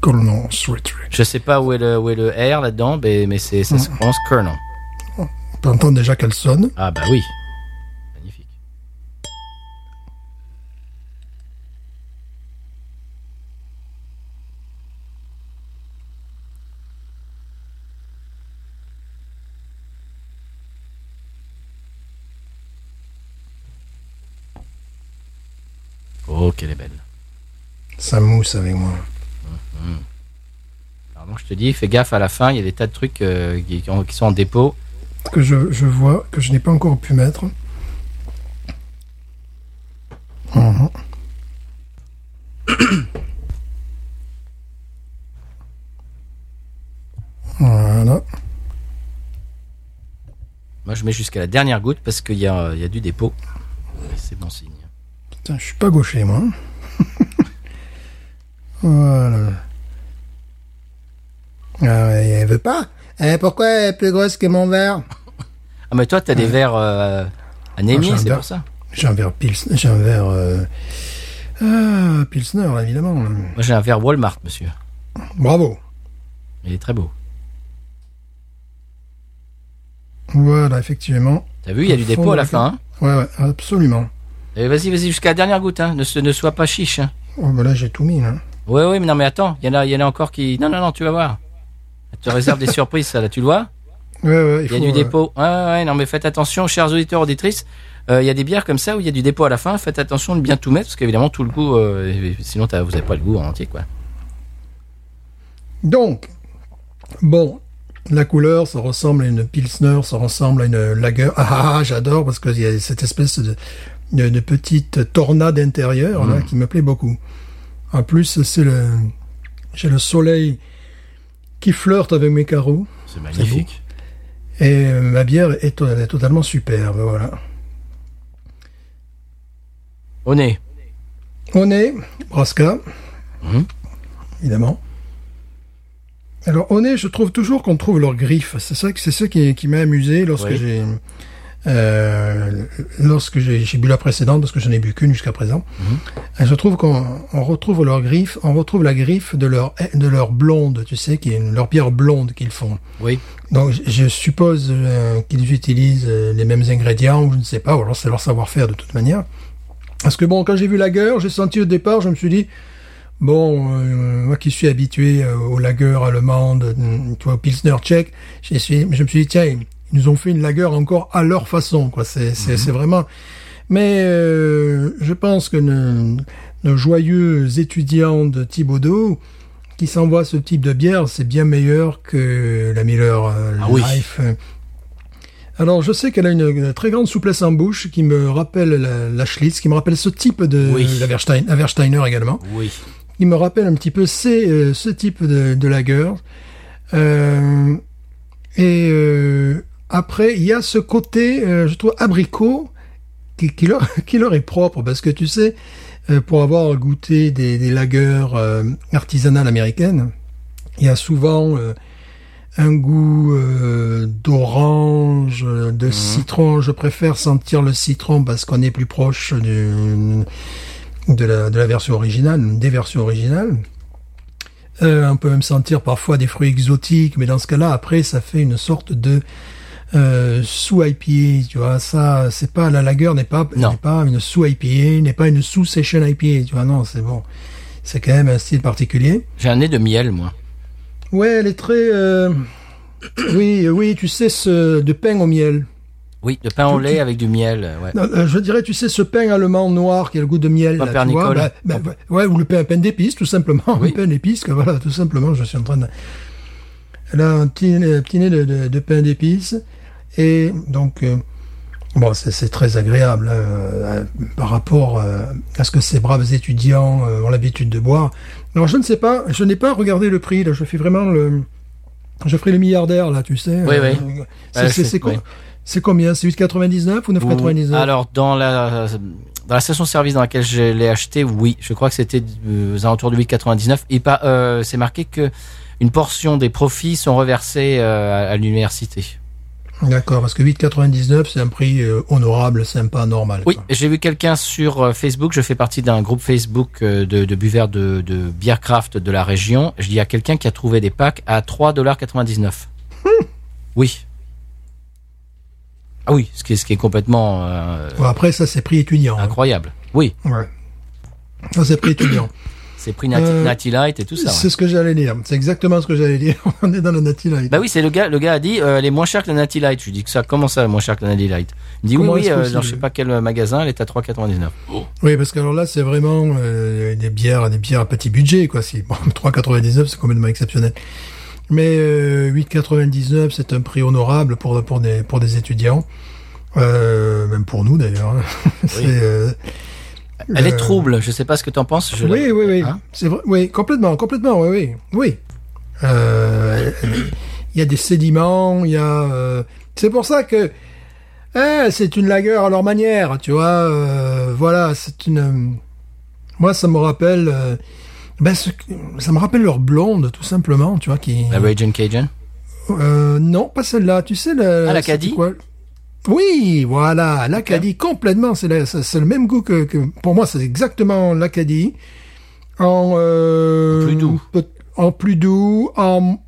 B: Colonel Sweetry.
A: Je sais pas où est le, où est le R là-dedans, mais, mais c'est, ça se prononce Colonel.
B: On peut entendre déjà qu'elle sonne.
A: Ah bah oui. Magnifique. Oh, qu'elle est belle.
B: Ça mousse avec moi.
A: Alors donc je te dis, fais gaffe à la fin, il y a des tas de trucs euh, qui, qui ont- qui sont en dépôt.
B: Que je, je vois, que je n'ai pas encore pu mettre. Mhm. Voilà.
A: Moi je mets jusqu'à la dernière goutte parce qu'il y y a du dépôt. C'est bon signe.
B: Putain, je suis pas gaucher, moi. Voilà. Ah ouais, elle veut pas Eh, Pourquoi elle est plus grosse que mon verre?
A: Ah mais toi t'as des verres euh, anémiés, c'est pour ça.
B: J'ai un verre Pils... J'ai un verre... Euh... ah, Pilsner, évidemment.
A: Moi j'ai un verre Walmart, monsieur.
B: Bravo.
A: Il est très beau.
B: Voilà, effectivement.
A: T'as vu, il y a du dépôt à la fin. Hein?
B: Ouais, ouais, absolument.
A: Et vas-y, vas-y jusqu'à la dernière goutte. Hein. Ne, se- ne sois pas chiche. Hein.
B: Oh, bah là, j'ai tout mis, là.
A: Ouais, ouais, mais non, mais attends, il y en a, il y en a encore qui. Non, non, non, tu vas voir. Elle te réserve des surprises, ça, là, tu le vois
B: Ouais, ouais, il
A: Il y a
B: faut,
A: du
B: euh,
A: dépôt. Ouais, ouais, ouais, non, mais faites attention, chers auditeurs, auditrices. Euh, Il y a des bières comme ça où il y a du dépôt à la fin. Faites attention de bien tout mettre, parce qu'évidemment, tout le goût. euh, sinon, vous n'avez pas le goût en entier, quoi.
B: Donc, bon, la couleur, ça ressemble à une Pilsner, ça ressemble à une Lager. Ah, ah, ah, j'adore parce qu'il y a cette espèce de, de, de petite tornade intérieure là, qui me plaît beaucoup. En plus, c'est le, j'ai le soleil qui flirte avec mes carreaux
A: C'est magnifique.
B: et euh, ma bière est, elle est totalement superbe. Voilà.
A: Au nez.
B: On est Brasca,
A: Mhm.
B: évidemment. Alors au nez, je trouve toujours qu'on trouve leurs griffes. C'est ça, c'est ça qui, qui m'a amusé lorsque j'ai euh, lorsque j'ai bu la précédente parce que je n'ai bu qu'une jusqu'à présent. Et je trouve qu'on on retrouve leurs griffes, on retrouve la griffe de leur de leur blonde, tu sais, qui est une- leur bière blonde qu'ils font.
A: Oui.
B: Donc je- suppose euh, qu'ils utilisent euh, les mêmes ingrédients, ou je ne sais pas, ou alors c'est leur savoir-faire de toute manière. Parce que bon, quand j'ai vu la gueule, j'ai senti au départ, je me suis dit, bon, euh, moi qui suis habitué euh, aux lager allemandes, tu vois, au Pilsner tchèque, je suis, je me suis dit, tiens, nous ont fait une lager encore à leur façon, quoi. C'est, c'est vraiment. Mais euh, je pense que nos, nos joyeux étudiants de Thibaudot, qui s'envoient ce type de bière, c'est bien meilleur que la Miller euh,
A: Ah oui.
B: Life. Alors, je sais qu'elle a une, une très grande souplesse en bouche qui me rappelle la, la Schlitz, qui me rappelle ce type de
A: Oui.
B: la, Verstein, la Versteiner également,
A: Oui.
B: qui me rappelle un petit peu ces, euh, ce type de, de lager. Euh, et après, il y a ce côté, euh, je trouve, abricot, qui, qui, leur, qui leur est propre, parce que tu sais, euh, pour avoir goûté des, des lagers euh, artisanales américaines, il y a souvent un goût d'orange, de citron. Je préfère sentir le citron parce qu'on est plus proche du, de, la, de la version originale, des versions originales. Euh, on peut même sentir parfois des fruits exotiques, mais dans ce cas-là, après, ça fait une sorte de euh, sous IPA, tu vois. Ça, c'est pas la lager n'est pas n'est pas une sous IPA, n'est pas une sous session IPA, tu vois. Non, c'est bon. C'est quand même un style particulier.
A: J'ai un nez de miel, moi.
B: Ouais, elle est très. euh, Oui, oui, tu sais ce de pain au miel.
A: Oui, de pain au lait
B: tu-
A: avec du miel. Ouais.
B: Non, euh, je dirais, tu sais, ce pain allemand noir qui a le goût de miel. là, tu vois, bah, bah, bah, ouais, ou le pain, pain d'épices, tout simplement.
A: Oui.
B: Le pain d'épices, que voilà, tout simplement, je suis en train de... Elle a un petit, un petit nez de, de, de pain d'épices. Et donc, euh, bon, c'est très agréable hein, euh, par rapport euh, à ce que ces braves étudiants ont l'habitude de boire. Alors, je ne sais pas, je n'ai pas regardé le prix, là, je fais vraiment le... Je ferai le milliardaire, là, tu sais.
A: Oui, oui.
B: C'est
A: Ouais,
B: c'est- combien? C'est 8,99 ou 9,99
A: Ou- Alors, dans la, dans la station-service dans laquelle je l'ai acheté, oui, je crois que c'était aux alentours de 8,99. Et pas, euh, c'est marqué que une portion des profits sont reversés euh, à, à l'université.
B: D'accord, parce que 8,99 c'est un prix euh, honorable, sympa, normal.
A: Oui, j'ai vu quelqu'un sur euh, Facebook. Je fais partie d'un groupe Facebook euh, de, de buveurs de, de bière craft de la région. Je dis à quelqu'un qui a trouvé des packs à 3,99$. Oui. Ah oui, ce qui est, ce qui est complètement euh,
B: après ça c'est prix étudiant. hein.
A: incroyable. Oui,
B: Ouais. Ça c'est prix étudiant.
A: C'est pris
B: Euh,
A: Natty Light et tout ça. ouais.
B: C'est ce que j'allais dire. C'est exactement ce que j'allais dire. On est dans le Natty Light.
A: Bah oui, c'est le gars. Le gars a dit, euh, elle est moins chère que la Natty Light. Je lui dis que ça, comment ça, moins cher que la Natty Light? Il me dit
B: Comment
A: oui, oui, euh, dans je sais pas quel magasin, elle est à 3,99.
B: Oui, parce que alors là, c'est vraiment euh, des bières, des bières à petit budget, quoi. Si bon, 3,99, c'est complètement exceptionnel. Mais euh, 8,99, c'est un prix honorable pour pour des pour des étudiants, euh, même pour nous d'ailleurs. hein. c'est
A: Elle est trouble. Je sais pas ce que t'en penses. Je
B: oui,
A: la-
B: oui, oui,
A: Hein
B: c'est vrai, oui, complètement, complètement, oui, oui, oui. Euh, Il y a des sédiments, il y a. euh, c'est pour ça que eh, c'est une lagueur à leur manière, tu vois. euh, voilà, c'est une. Moi, ça me rappelle. euh, ben, ce- ça me rappelle leur blonde, tout simplement, tu vois, qui.
A: La Raging Cajun?
B: Euh, non, pas celle-là. Tu sais, le,
A: Ah, la Caddy?
B: Oui, voilà, l'Acadie, complètement. C'est le même goût que, que- pour moi, c'est exactement l'Acadie. En, euh,
A: En plus doux.
B: En plus doux, en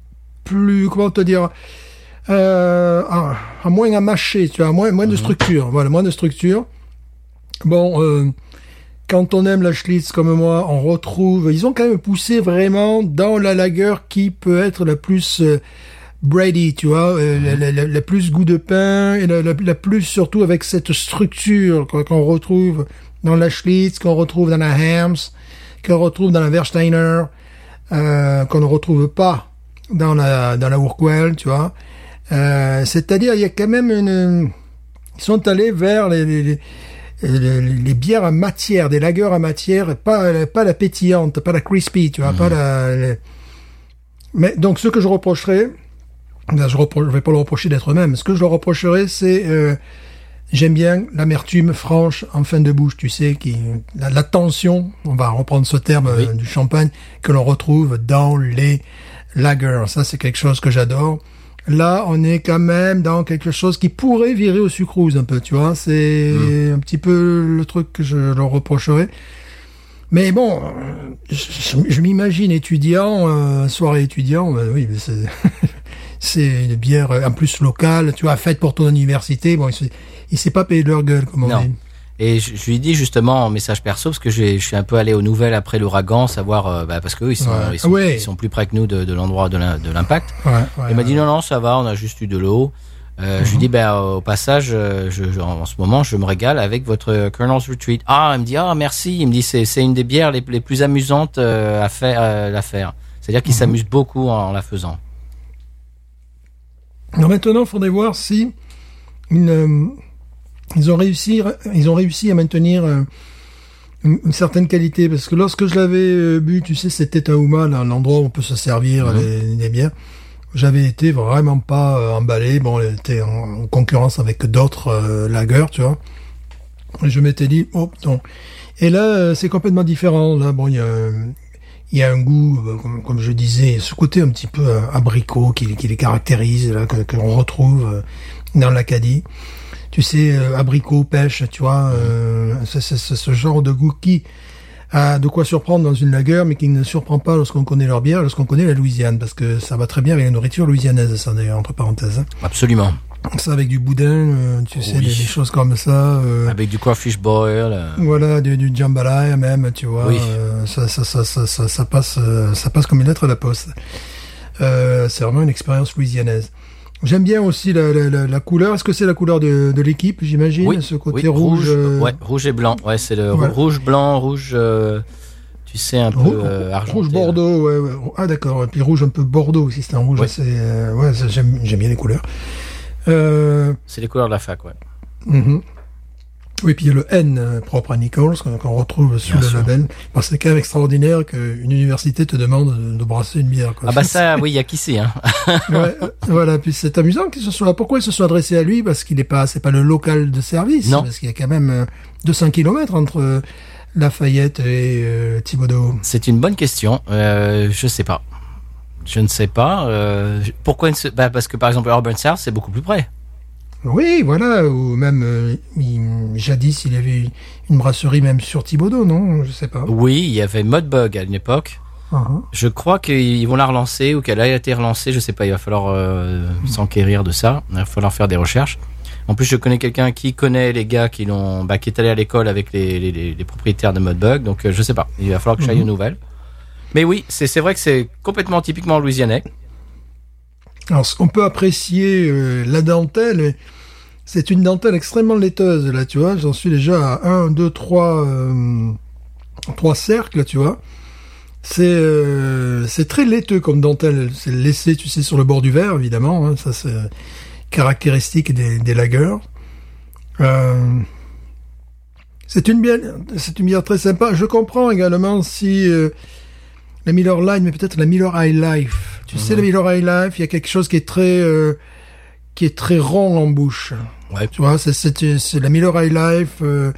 B: plus, comment te dire, euh, en, en moins à mâcher, tu vois, moins, moins
A: Mhm.
B: de structure. Voilà, moins de structure. Bon, euh, quand on aime la Schlitz comme moi, on retrouve, ils ont quand même poussé vraiment dans la lagueur qui peut être la plus euh, Brady, tu vois, euh, la, la- la- la plus goût de pain et la, la- la plus surtout avec cette structure qu'on retrouve dans la Schlitz, qu'on retrouve dans la Hams, qu'on retrouve dans la Versteiner, euh, qu'on ne retrouve pas dans la dans la Urquell, tu vois. Euh, C'est-à-dire, il y a quand même une, ils sont allés vers les, les, les- les, les bières à matière, des lagers à matière, et pas pas la pétillante, pas la crispy, tu vois, pas la. les- Mais donc, ce que je reprocherais, ben, je, je vais pas le reprocher d'être même. Ce que je leur reprocherais, c'est euh, j'aime bien l'amertume franche en fin de bouche, tu sais, qui la, la tension. On va reprendre ce terme
A: Oui.
B: euh, du champagne que l'on retrouve dans les lagers. Ça, c'est quelque chose que j'adore. Là, on est quand même dans quelque chose qui pourrait virer au sucrose un peu, tu vois. C'est un petit peu le truc que je leur reprocherais. Mais bon, euh, je, je- je m'imagine étudiant, euh, soirée étudiant, ben oui, mais c'est une bière euh, en plus locale, tu vois, faite pour ton université. Bon, il il s'est pas payé de leur gueule, comme on
A: Non.
B: dit.
A: Et je, je lui dis justement en message perso parce que je suis un peu allé aux nouvelles après l'ouragan, savoir euh, bah, parce que eux, ils sont
B: Ouais.
A: ils sont,
B: Ouais.
A: ils sont plus près que nous de, l'endroit de l'impact.
B: Ouais,
A: Il m'a dit non non ça va, on a juste eu de l'eau. Euh, Je lui dis ben au passage, je, je- en ce moment je me régale avec votre Colonel's Retreat. Ah il me dit ah merci, il me dit c'est une des bières les, les plus amusantes euh, à faire euh, à faire. C'est-à-dire qu'il s'amuse beaucoup en, la faisant.
B: Alors maintenant, il faudrait voir si euh, ils ont réussi, ils ont réussi à maintenir euh, une, une certaine qualité. Parce que lorsque je l'avais euh, bu, tu sais, c'était Taouma, là, l'endroit où on peut se servir
A: Mhm.
B: les, les bières. J'avais été vraiment pas emballé. Bon, elle était en, en concurrence avec d'autres lagers, tu vois. Et je m'étais dit, oh, non. Et là, c'est complètement différent. Là, bon, il y a, il y a un goût, euh, comme, je disais, ce côté un petit peu euh, abricot qui, les caractérise, là, que, l'on retrouve euh, dans l'Acadie. Tu sais, abricot, pêche, tu vois, ce genre de goût qui a de quoi surprendre dans une lagueur, mais qui ne surprend pas lorsqu'on connaît leur bière, lorsqu'on connaît la Louisiane, parce que ça va très bien avec la nourriture louisianaise, ça d'ailleurs, entre parenthèses. hein.
A: Absolument.
B: Ça avec du boudin, euh, tu sais, des, des choses comme ça. euh,
A: Avec du crawfish boil. euh,
B: voilà, du, du jambalaya même, tu vois.
A: Oui.
B: ça, ça, ça, ça, ça, passe, ça passe comme une lettre à la poste. C'est vraiment une expérience louisianaise. J'aime bien aussi la, la, la, la couleur. Est-ce que c'est la couleur de, de l'équipe, j'imagine
A: Oui,
B: Ce côté
A: oui,
B: rouge.
A: ouais, rouge et blanc. Ouais, c'est le rouge, blanc, rouge. tu sais un peu euh, argenté.
B: rouge
A: là.
B: bordeaux, ouais, ouais. Ah d'accord. Et puis rouge un peu bordeaux aussi, c'est un rouge assez. euh, ouais, j'aime, j'aime bien les couleurs. Euh,
A: C'est les couleurs de la fac, ouais.
B: mhm. Oui, puis il y a le N euh, propre à Nichols qu'on retrouve sous
A: Bien
B: le
A: sûr.
B: label. Bon, c'est quand même extraordinaire qu'une université te demande de, brasser une bière. Quoi.
A: Ah bah ça, oui, il y a qui sait, hein.
B: Ouais, euh, voilà, puis c'est amusant qu'il se soit. Pourquoi il se soit adressé à lui? Parce qu'il n'est pas, c'est pas le local de service.
A: Non.
B: Parce qu'il y a quand même euh, 200 kilomètres entre Lafayette et euh, Thibodeau.
A: C'est une bonne question. Euh, je sais pas. Je ne sais pas. Euh, pourquoi une bah, Parce que par exemple, Urban South, c'est beaucoup plus près.
B: Oui, voilà, ou même euh, il- jadis il y avait une brasserie même sur Thibaudot, non? Je sais pas.
A: Oui, il y avait Modbug à une époque.
B: Ah,
A: Je crois qu'ils vont la relancer ou qu'elle a été relancée. Je sais pas. Il va falloir euh, s'enquérir de ça. Il va falloir faire des recherches. En plus, je connais quelqu'un qui connaît les gars qui l'ont, bah, qui est allé à l'école avec les, les, les- les propriétaires de Modbug. Donc, euh, je sais pas. Il va falloir que j'aille aux nouvelles. Mais oui, c'est vrai que c'est complètement typiquement louisianais.
B: Alors, qu'on peut apprécier euh, la dentelle, c'est une dentelle extrêmement laiteuse, là, tu vois. J'en suis déjà à 1, 2, 3, trois cercles, tu vois. C'est euh, très laiteux comme dentelle. C'est laissé, tu sais, sur le bord du verre, évidemment. hein. Ça, c'est caractéristique des, des lagers. Euh, c'est une bière, une bière très sympa. Je comprends également si euh, la Miller Line, mais peut-être la Miller High Life. Tu sais, la Miller High Life, il y a quelque chose qui est très, euh, qui est très rond en bouche.
A: Ouais.
B: Tu vois, c'est, c'est, c'est la Miller High Life. euh,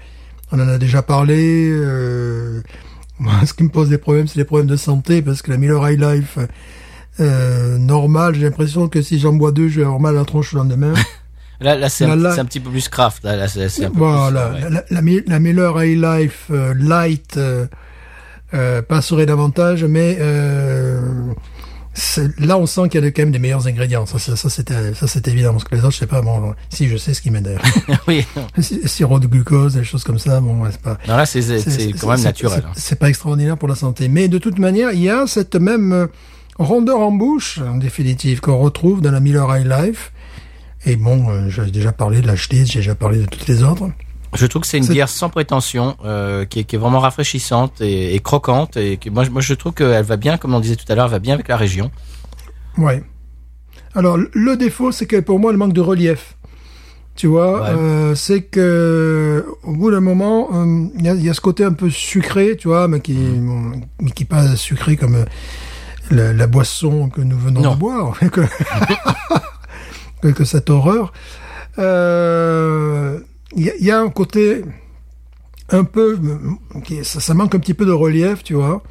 B: on en a déjà parlé. Euh, moi, ce qui me pose des problèmes, c'est les problèmes de santé, parce que la Miller High Life euh, normale, j'ai l'impression que si j'en bois deux, je vais avoir mal à la tronche le lendemain.
A: Là, là, c'est un, c'est un petit peu plus craft. Là, là, c'est c'est un peu
B: Voilà,
A: plus, ouais.
B: la, la Miller High Life euh, Light euh, euh, passerait davantage, mais euh, c'est- là on sent qu'il y a quand même des meilleurs ingrédients. Ça, ça, ça, c'est évident. Parce que les autres, je sais pas. Bon, si je sais ce qui m'aide d'ailleurs.
A: oui.
B: Si- Sirop de glucose, des choses comme ça. Bon, ouais, c'est pas.
A: Non, là, c'est quand même naturel.
B: c'est-
A: hein.
B: C'est pas extraordinaire pour la santé, mais de toute manière, il y a cette même euh, rondeur en bouche, en définitive, qu'on retrouve dans la Miller High Life. Et bon, euh, j'ai déjà parlé de la j'ai déjà parlé de toutes les autres.
A: Je trouve que c'est une bière sans prétention, euh, qui, est, qui est vraiment rafraîchissante et, et croquante. Et que moi, je- moi, je trouve qu'elle va bien, comme on disait tout à l'heure, elle va bien avec la région.
B: Ouais. Alors, le défaut, c'est que pour moi, elle manque de relief. Tu vois,
A: Ouais.
B: euh, c'est que au bout d'un moment, euh, il y, a, il y a ce côté un peu sucré, tu vois, mais qui,
A: Mm.
B: bon, mais qui pas sucré comme la, la boisson que nous venons
A: Non.
B: de boire, que, que cette horreur. Euh, Il y, a- il y a un côté un peu, qui- ça, ça manque un petit peu de relief, tu vois.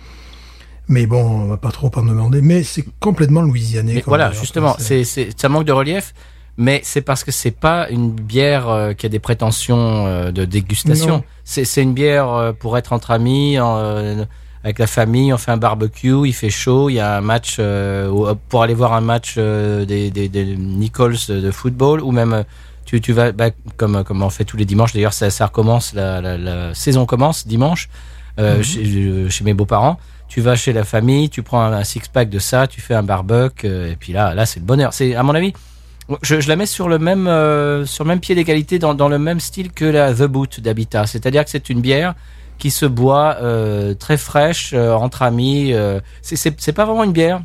B: Mais bon, on va pas trop en demander. Mais c'est complètement louisianais.
A: Voilà, justement, c'est ça manque de relief, mais c'est parce que c'est pas une bière euh, qui a des prétentions euh, de dégustation. C'est une bière euh, pour être entre amis, avec la famille, on fait un barbecue, il fait chaud, il y a un match ou- pour aller voir un match des, des, des Nichols de football ou même tu, tu vas bah, comme comme on fait tous les dimanches. D'ailleurs, ça, ça recommence, la, la, la saison commence dimanche euh, chez, chez mes beaux-parents. Tu vas chez la famille, tu prends un, un six-pack de ça, tu fais un barbecue, euh, et puis là, là, c'est le bonheur. C'est, à mon avis, je, je la mets sur le même, euh, sur le même pied d'égalité, dans, dans le même style que la The Boot d'Habitat. C'est-à-dire que c'est une bière qui se boit euh, très fraîche euh, entre amis. euh, c'est pas vraiment une bière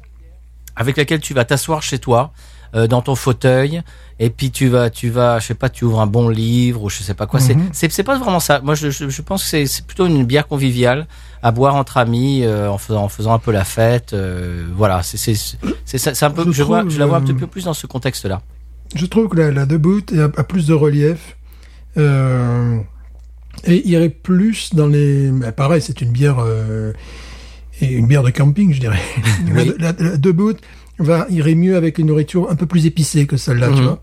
A: avec laquelle tu vas t'asseoir chez toi euh, dans ton fauteuil et puis tu vas tu vas je sais pas tu ouvres un bon livre ou je sais pas quoi c'est
B: Mhm.
A: c'est c'est pas vraiment ça moi je pense que c'est plutôt une bière conviviale à boire entre amis euh, en faisant en faisant un peu la fête euh, voilà c'est c'est c'est un peu
B: Je
A: je, vois
B: trouve,
A: je la vois un petit peu plus dans ce contexte là
B: Je trouve que la, la debout a, a plus de relief. Et irait plus dans les... bah, pareil, c'est une bière... et une bière de camping, je dirais.
A: Oui.
B: La, la, la debout va, irait mieux avec une nourriture un peu plus épicée que celle-là, tu
A: Mhm.
B: vois.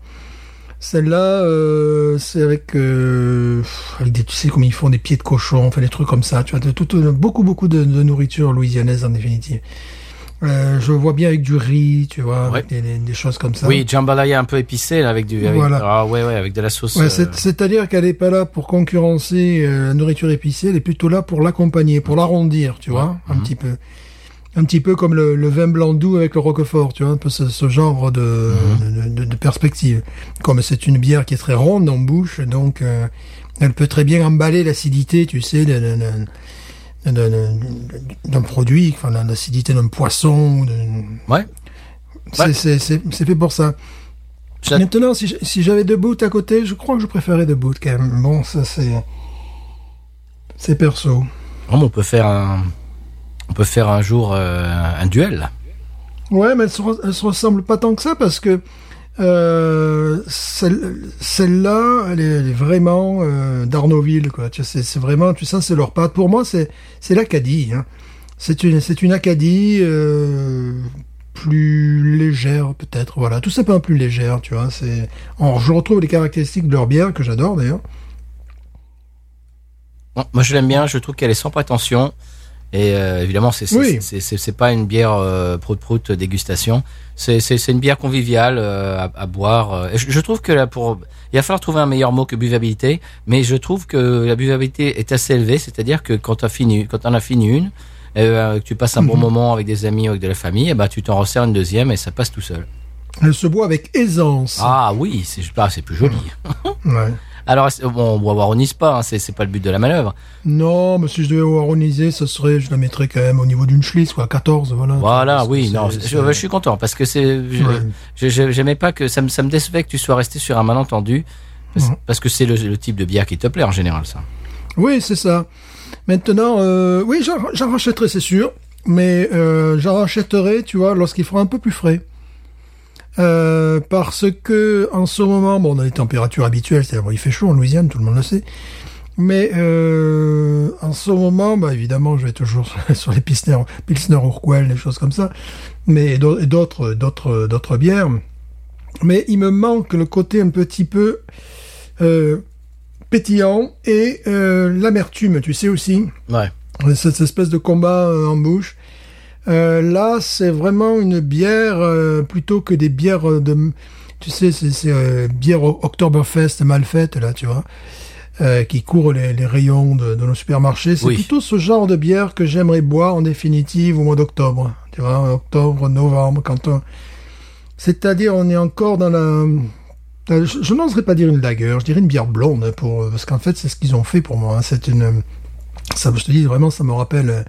B: Celle-là, euh, c'est avec, euh, avec des, tu sais, comme ils font des pieds de cochon, enfin des trucs comme ça, tu vois, de, tout- beaucoup, beaucoup de, de nourriture louisianaise en définitive. Euh, je vois bien avec du riz, tu vois, avec des, des- des choses comme ça.
A: oui jambalaya un peu épicé là, avec du avec,
B: Voilà.
A: ah ouais ouais avec de la sauce
B: Ouais, c'est- c'est-à-dire qu'elle n'est pas là pour concurrencer la nourriture épicée, elle est plutôt là pour l'accompagner, pour l'arrondir, tu vois, un
A: Mhm.
B: petit peu. Un petit peu comme le, le vin blanc doux avec le roquefort, tu vois, un peu ce, ce genre de,
A: Mhm.
B: de, de- de perspective. Comme c'est une bière qui est très ronde en bouche, donc euh, elle peut très bien emballer l'acidité, tu sais, d'un produit, enfin l'acidité d'un poisson.
A: ouais
B: C'est
A: Ouais.
B: fait pour ça. Maintenant, si, j'avais deux bouts à côté, je crois que je préférais deux bouts quand même. Bon, ça c'est. C'est perso.
A: On peut faire un on peut faire un jour euh, un duel.
B: Ouais, mais elles se, elles se ressemblent pas tant que ça parce que euh, celle- celle-là, elle, est, elle est vraiment euh, d'Arnoville, quoi. Tu sais, c'est, vraiment, tu sens, c'est leur patte. Pour moi, c'est, c'est l'Acadie. Hein. C'est une, c'est une Acadie. Euh, plus légère, peut-être. Voilà, tout simplement plus légère, tu vois. C'est, je retrouve les caractéristiques de leur bière que j'adore d'ailleurs.
A: Bon, moi, je l'aime bien. Je trouve qu'elle est sans prétention. Et euh, évidemment, c'est
B: Oui.
A: c'est- pas une bière euh, prout-prout dégustation. C'est c'est- c'est une bière conviviale euh, à, à boire. euh. Et Je, je trouve que là, pour il va falloir trouver un meilleur mot que buvabilité, mais je trouve que la buvabilité est assez élevée. C'est-à-dire que quand tu as fini, quand on a fini une, euh, que tu passes un bon
B: Mhm.
A: moment avec des amis ou avec de la famille, eh ben tu t'en resserres une deuxième et ça passe tout seul.
B: Elle se boit avec aisance.
A: Ah oui, c'est ah, c'est plus joli.
B: Ouais.
A: Alors bon, on waronise pas, hein, c'est pas le but de la manœuvre.
B: Non, mais si je devais waroniser, ce serait, je la mettrais quand même au niveau d'une Schlitz, quoi, 14, voilà.
A: Voilà, oui, non, je, je suis content parce que c'est,
B: Ouais.
A: j'aimais pas que ça me, ça me décevait que tu sois resté sur un malentendu parce,
B: Mhm.
A: parce que c'est le, le type de bière qui te plaît en général, ça.
B: Oui, c'est ça. Maintenant, euh, oui, j'en j'en rachèterai, c'est sûr, mais euh, j'en rachèterai, tu vois, lorsqu'il fera un peu plus frais. Euh, parce que en ce moment, bon, on a les températures habituelles, c'est-à-dire bon, il fait chaud en Louisiane, tout le monde le sait. Mais euh, en ce moment, bah, évidemment, je vais toujours sur les Pilsner, Pilsner Urquell, des choses comme ça, mais d'autres, d'autres, d'autres bières. Mais il me manque le côté un petit peu euh, pétillant et l'amertume, tu sais aussi,
A: Ouais.
B: cette espèce de combat en bouche. Euh, là, c'est vraiment une bière euh, plutôt que des bières de, tu sais, c'est euh, bière Oktoberfest mal faite là, tu vois, euh, qui courent les, les rayons de, de nos supermarchés. C'est
A: Oui.
B: plutôt ce genre de bière que j'aimerais boire en définitive au mois d'octobre, tu vois, octobre, novembre, quand on, c'est-à-dire on est encore dans la je, je n'oserais pas dire une lager, je dirais une bière blonde pour parce qu'en fait c'est ce qu'ils ont fait pour moi. hein. C'est une ça, je te dis vraiment, ça me rappelle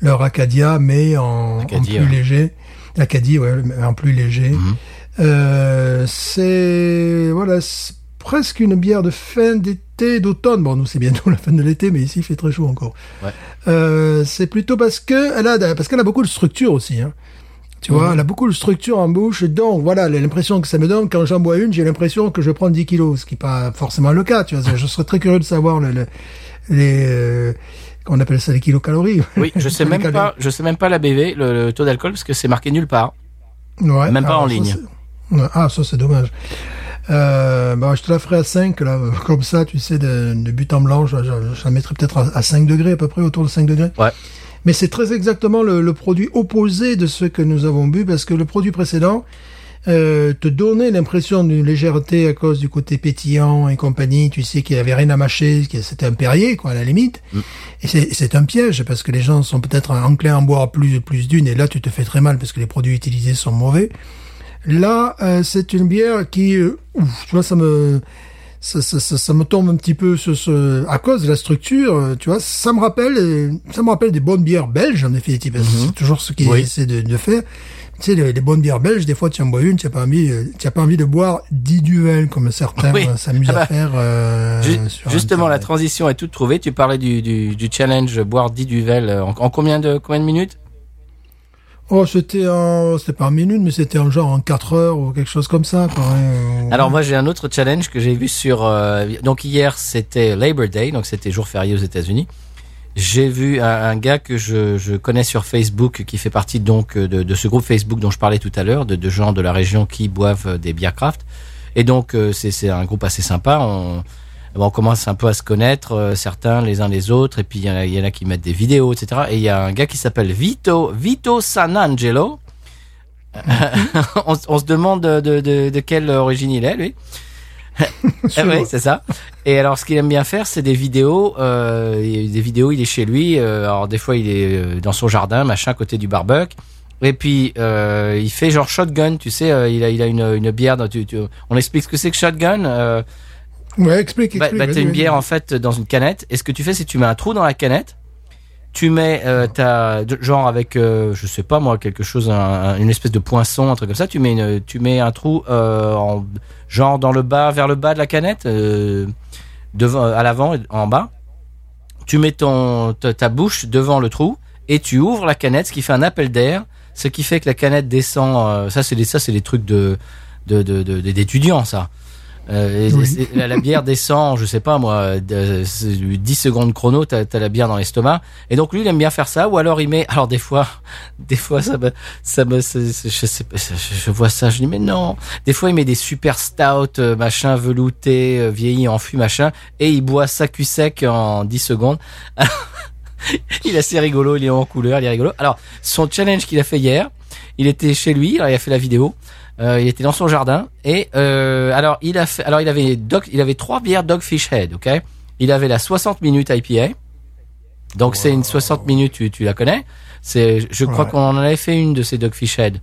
B: leur Acadia, mais en,
A: Acadie,
B: en plus
A: ouais.
B: léger. Acadie, ouais, mais en plus léger.
A: Mhm.
B: Euh, c'est voilà, c'est presque une bière de fin d'été, d'automne. Bon, nous c'est bientôt la fin de l'été, mais ici il fait très chaud encore.
A: Ouais.
B: Euh, c'est plutôt parce que elle a parce qu'elle a beaucoup de structure aussi. Hein. Tu vois, elle a beaucoup de structure en bouche, donc voilà, l'impression que ça me donne quand j'en bois une, j'ai l'impression que je prends 10 kilos, ce qui n'est pas forcément le cas. Tu vois, je serais très curieux de savoir le, le- les, euh, qu'on appelle ça les kilocalories.
A: Oui, je sais même pas, je sais même pas la BV, le, le taux d'alcool parce que c'est marqué nulle part.
B: Ouais,
A: Même pas en ligne.
B: ah, ça c'est dommage. Euh, bah, je te la ferai à 5, là, comme ça, tu sais, de, de but en blanc, je, je, je la mettrai peut-être à, à 5 degrés, à peu près, autour de 5 degrés.
A: Ouais.
B: Mais c'est très exactement le, le produit opposé de ce que nous avons bu, parce que le produit précédent euh, te donnait l'impression d'une légèreté à cause du côté pétillant et compagnie, tu sais qu'il n'y avait rien à mâcher, que c'était un Perrier, quoi, à la limite. Et c'est un piège, parce que les gens sont peut-être enclins à en boire plus, plus d'une, et là, tu te fais très mal, parce que les produits utilisés sont mauvais. Là, euh, c'est une bière qui, euh, ouf, tu vois, ça me, ça, ça, ça, ça me tombe un petit peu sur ce, à cause de la structure, euh, tu vois, ça me rappelle, euh, ça me rappelle des bonnes bières belges en définitive. que C'est toujours ce qu'ils
A: Oui.
B: essaient de, de faire. Tu sais, les, les bonnes bières belges, des fois, tu en bois une, tu n'as pas envie, euh, tu as pas envie de boire 10 duels comme certains
A: Oui.
B: euh, s'amusent
A: Ah bah,
B: à faire. euh,
A: Ju- justement, la transition est toute trouvée. Tu parlais du, du, du challenge boire 10 duvel en, en combien de combien de minutes?
B: Oh, c'était en, c'était pas en minute, mais c'était en genre en 4 heures ou quelque chose comme ça, quoi. ouais, euh,
A: Alors moi j'ai un autre challenge que j'ai vu sur euh, donc hier c'était Labor Day donc c'était jour férié aux États-Unis. J'ai vu un, gars que je, je connais sur Facebook qui fait partie donc de, de ce groupe Facebook dont je parlais tout à l'heure de, de gens de la région qui boivent des bières craft et donc euh, c'est un groupe assez sympa. On, on commence un peu à se connaître euh, certains les uns les autres et puis il y, y en a qui mettent des vidéos etc. Et il y a un gars qui s'appelle Vito Vito Sanangelo. on, on se demande de, de, de, de quelle origine il est lui. Ah oui, c'est ça. Et alors, ce qu'il aime bien faire, c'est des vidéos. Euh, des vidéos, il est chez lui. euh, alors, des fois, il est euh, dans son jardin, machin, à côté du barbecue. Et puis, euh, il fait genre shotgun. Tu sais, euh, il a, il a une, une bière. Dans, tu, tu- on explique ce que c'est que shotgun. Euh,
B: Ouais, explique,
A: bah,
B: explique.
A: bah, t'as
B: vas-y,
A: une bière en fait dans une canette. Et ce que tu fais, c'est que tu mets un trou dans la canette. Tu mets, euh, ta, de- genre avec, euh, je sais pas moi, quelque chose, un- un- une espèce de poinçon, un truc comme ça. Tu mets, tu mets un trou, euh, en, genre dans le bas, vers le bas de la canette, euh, devant, à l'avant, et en bas. Tu mets ton, ta, bouche devant le trou et tu ouvres la canette, ce qui fait un appel d'air, ce qui fait que la canette descend. euh, ça, c'est des, ça, c'est des trucs de, de, de, de- d'étudiants, ça. Euh,
B: Oui.
A: la, la bière descend, je sais pas moi, de, 10 secondes chrono, t'as as la bière dans l'estomac. Et donc lui, il aime bien faire ça. Ou alors il met, alors des fois, des fois ça me, ça me, je sais pas, je, je vois ça, je dis mais non. Des fois il met des super stout, euh, machin velouté, euh, vieilli en fût, machin, et il boit ça cul sec en 10 secondes. il est assez rigolo, il est en couleur, il est rigolo. Alors son challenge qu'il a fait hier, il était chez lui, alors il a fait la vidéo. Euh, il était dans son jardin et euh, alors il a fait alors il avait Dog, il avait trois bières Dogfish Head, ok? Il avait la 60 minutes IPA. Donc c'est une 60 minutes, tu, tu la connais? C'est je crois
B: Ouais.
A: qu'on en avait fait une de ces Dogfish Head.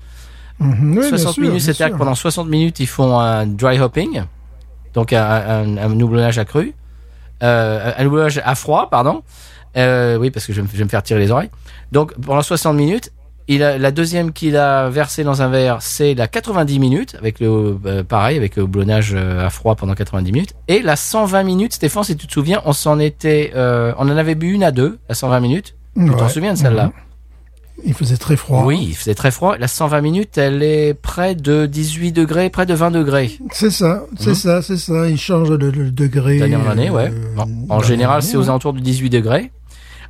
B: Oui, bien
A: 60
B: sûr,
A: minutes, c'est-à-dire que pendant 60 minutes, ils font un dry hopping, donc un, un, un houblonnage à cru, euh, un houblonnage à froid, pardon. Euh, oui, parce que je vais, je vais me faire tirer les oreilles. Donc pendant 60 minutes, il a, la deuxième qu'il a versée dans un verre, c'est la 90 minutes, avec le euh, pareil, avec le houblonnage euh, à froid pendant 90 minutes. Et la 120 minutes, Stéphane, si tu te souviens, on s'en était, euh, on en avait bu une à deux, la 120 minutes. Tu t'en souviens de celle-là
B: Mhm. Il faisait très froid.
A: Oui, il faisait très froid. La 120 minutes, elle est près de 18 degrés, près de 20 degrés.
B: C'est ça, c'est
A: Mhm.
B: ça, c'est ça. Il change de, de degré.
A: D'année en année, ouais.
B: euh,
A: En général, c'est aux alentours de 18 degrés.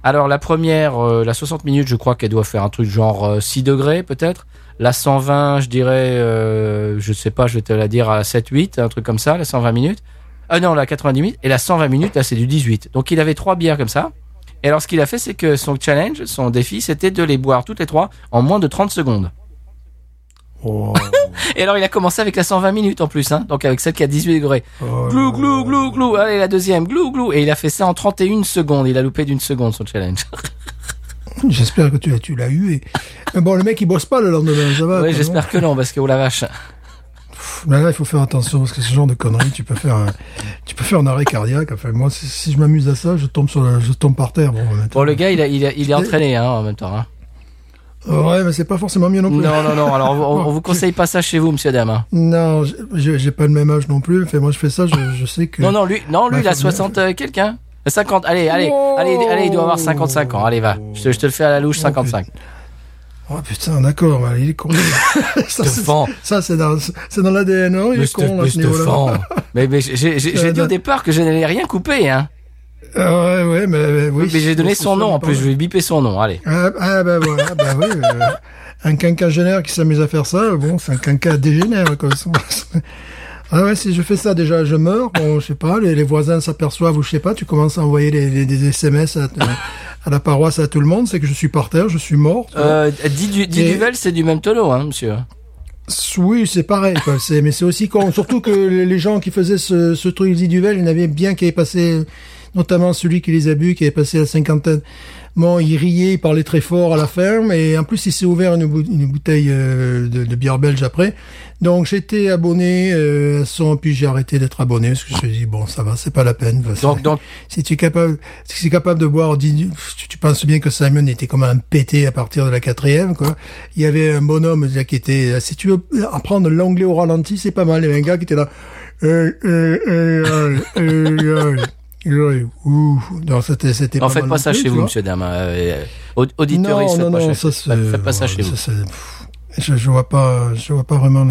A: Alors la première, euh, la 60 minutes, je crois qu'elle doit faire un truc genre euh, 6 degrés peut-être. La 120, je dirais, euh, je sais pas, je vais te la dire à 7, 8, un truc comme ça, la 120 minutes. Ah non, la 90 minutes. Et la 120 minutes, là, c'est du 18. Donc il avait trois bières comme ça. Et alors ce qu'il a fait, c'est que son challenge, son défi, c'était de les boire toutes les trois en moins de 30 secondes.
B: Oh,
A: Et alors il a commencé avec la 120 minutes en plus, hein, donc avec celle qui a 18 degrés.
B: oh
A: Glou,
B: là
A: glou,
B: là.
A: glou, glou. Allez, la deuxième, glou, glou. Et il a fait ça en 31 secondes. Il a loupé d'une seconde son challenge.
B: J'espère que tu, l'as- tu l'as eu. Et... Bon, le mec, il bosse pas le lendemain, ça va.
A: oui, j'espère que non, parce que oh la vache.
B: Mais là, il faut faire attention parce que ce genre de conneries, tu peux faire un, tu peux faire un arrêt cardiaque. Enfin, moi, si, si je m'amuse à ça, je tombe sur je tombe par terre. Bon,
A: le gars, il, a, il, a- il est entraîné hein, en même temps. Hein.
B: Ouais, mais c'est pas forcément mieux non plus.
A: Non, non, non. Alors, on, on vous conseille pas ça chez vous, monsieur dame. hein.
B: Non, j'ai pas le même âge non plus. Enfin, moi, je fais ça, je, je sais que.
A: Non, non, lui, non, lui, il a
B: faut bien-
A: 60 euh, quelqu'un. 50, allez, allez, allez, allez, il doit avoir 55 ans. Allez, va. Je te, je te le fais à la louche,
B: Oh,
A: 55.
B: Oh putain, d'accord, il est con. ça, c'est-
A: fends.
B: ça, c'est dans, c'est dans l'ADN, non Il est con, à ce
A: te
B: niveau-là.
A: Mais, mais j'ai j'ai dit au départ que je n'allais rien couper, hein.
B: Ah ouais, mais, oui.
A: mais j'ai donné son nom en plus. Je vais biper son nom. Allez.
B: Ah, ah, bah voilà, bah oui. euh, un quinquagénaire qui s'amuse à faire ça, bon, c'est un quinquas dégénère, quoi. Ah ouais, si je fais ça, déjà, je meurs. Bon, je sais pas, les, les voisins s'aperçoivent ou je sais pas, tu commences à envoyer des SMS à, à la paroisse à tout le monde, c'est que je suis par terre, je suis mort.
A: Euh, dit du, dit
B: Et-
A: Duvel, c'est du même tonneau, hein, monsieur.
B: Oui, c'est pareil, quoi. C'est, mais c'est aussi con. Surtout que les gens qui faisaient ce, ce truc Duvel, il y en avait bien qui avaient passé, notamment celui qui les a bu, qui avait passé la cinquantaine. Bon, il riait, il parlait très fort à la ferme, et en plus, il s'est ouvert une, bou- une bouteille euh, de, de bière belge après. Donc, j'étais abonné euh, à son, puis j'ai arrêté d'être abonné, parce que je me suis dit, bon, ça va, c'est pas la peine.
A: Donc, donc,
B: Si tu es capable, si tu es capable de boire, tu, tu penses bien que Simon était comme un pété à partir de la quatrième, quoi. Il y avait un bonhomme là, qui était, si tu veux apprendre l'anglais au ralenti, c'est pas mal. Il y avait un gars qui était là. Euh, euh, ouh. Non, c'était, c'était
A: en
B: pas
A: faites pas ça
B: plus,
A: chez vous, monsieur Dame. Euh, aud- auditeurs,
B: Non,
A: faites
B: non,
A: pas,
B: non,
A: chez-
B: ça c'est,
A: faites- pas ça chez vous.
B: je, je vois pas, je vois pas vraiment,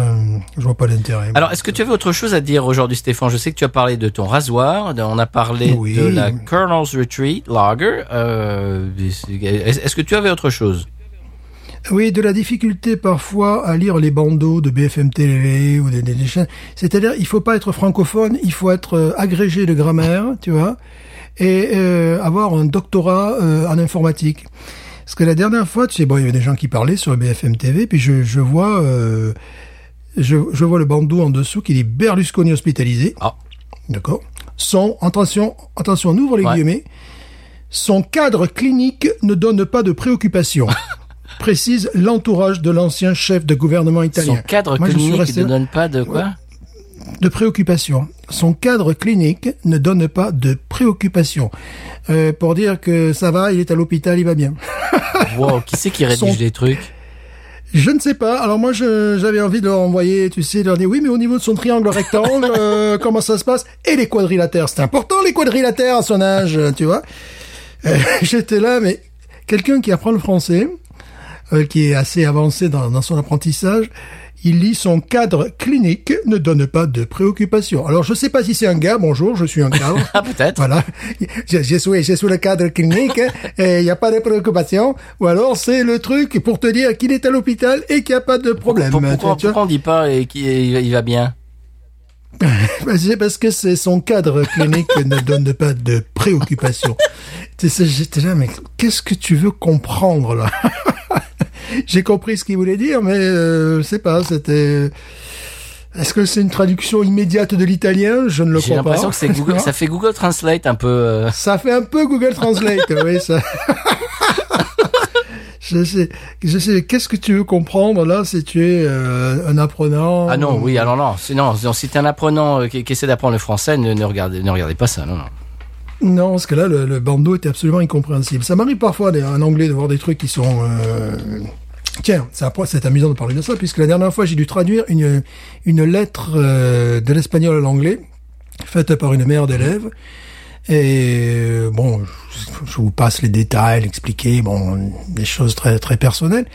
B: je vois pas l'intérêt.
A: Alors, est-ce que tu avais autre chose à dire aujourd'hui, Stéphane? Je sais que tu as parlé de ton rasoir, on a parlé
B: Oui.
A: de la Colonel's Retreat Lager. Euh, est-ce que tu avais autre chose?
B: Oui, de la difficulté parfois à lire les bandeaux de BFM TV ou des, des, des chaînes. C'est-à-dire, il faut pas être francophone, il faut être euh, agrégé de grammaire, tu vois, et euh, avoir un doctorat euh, en informatique. Parce que la dernière fois, tu sais, bon, il y avait des gens qui parlaient sur BFM TV, puis je, je vois, euh, je, je vois le bandeau en dessous qui dit Berlusconi hospitalisé.
A: Ah.
B: D'accord. Son, attention, attention, on ouvre les
A: Ouais.
B: guillemets. Son cadre clinique ne donne pas de préoccupation. précise l'entourage de l'ancien chef de gouvernement italien.
A: Son cadre
B: Moi,
A: clinique
B: resté
A: ne donne pas de quoi
B: de préoccupation. Son cadre clinique ne donne pas de préoccupation. Euh, pour dire que ça va, il est à l'hôpital, il va bien.
A: Wow, qui c'est qui rédige
B: Son-
A: des trucs?
B: Je ne sais pas. Alors moi, j'avais envie de leur envoyer, tu sais, de leur dire oui, mais au niveau de son triangle rectangle, euh, comment ça se passe? Et les quadrilatères, c'est important les quadrilatères à son âge, tu vois. Euh, J'étais là, mais quelqu'un qui apprend le français, euh, qui est assez avancé dans, dans son apprentissage, Il lit son cadre clinique ne donne pas de préoccupation. Alors je sais pas si c'est un gars. Bonjour, je suis un cadre.
A: Ah, peut-être.
B: Voilà, j'ai j'ai sous, j'ai sous le cadre clinique et il n'y a pas de préoccupation. Ou alors c'est le truc pour te dire qu'il est à l'hôpital et qu'il n'y a pas de problème.
A: Pourquoi,
B: tu vois
A: pourquoi on dit pas et qu'il il va bien?
B: Bah, C'est parce que c'est son cadre clinique ne donne pas de préoccupation. Tu sais, J'étais là, mais qu'est-ce que tu veux comprendre là? J'ai compris ce qu'il voulait dire, mais euh, je sais pas, c'était... Est-ce que c'est une traduction immédiate de l'italien? Je ne le
A: J'ai
B: crois pas.
A: l'impression que c'est Google, ça fait Google Translate un peu. euh,
B: Ça fait un peu Google Translate, oui, ça. je sais, je sais. Qu'est-ce que tu veux comprendre là si tu es euh, un apprenant
A: Ah non, oui, alors non, c'est- non, non, si t'es un apprenant euh, qui, qui essaie d'apprendre le français, ne, ne regardez, ne regardez pas ça, non, non.
B: Non, parce que là, le, le bandeau était absolument incompréhensible. Ça m'arrive parfois en anglais de voir des trucs qui sont. euh, Tiens, c'est amusant de parler de ça, puisque la dernière fois, j'ai dû traduire une, une lettre euh, de l'espagnol à l'anglais, faite par une mère d'élève. Et euh, bon, je, vous passe les détails, l'expliquer, bon, des choses très très personnelles.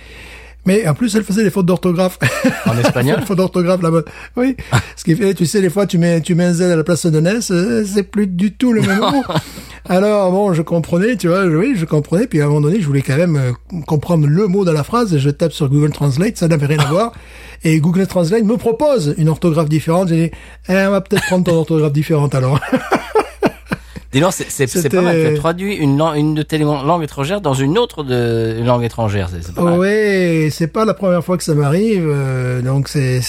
B: Mais en plus, elle faisait des fautes d'orthographe.
A: En espagnol
B: Des fautes d'orthographe là-bas. Oui. Ce qui fait, tu sais, des fois, tu mets, tu mets un Z à la place d'un S, euh, c'est plus du tout le même mot. Alors, bon, je comprenais, tu vois, oui, je comprenais. Puis à un moment donné, je voulais quand même euh, comprendre le mot dans la phrase. Et je tape sur Google Translate, ça n'avait rien à voir. Et Google Translate me propose une orthographe différente. J'ai dit, eh, on va peut-être prendre ton orthographe différente alors.
A: Dis donc, c'est- pas mal. Tu as traduit une, lang- une de tes lang- langues étrangères dans une autre de une langue étrangère. C'est pas mal.
B: Ouais, c'est pas la première fois que ça m'arrive. euh, donc c'est.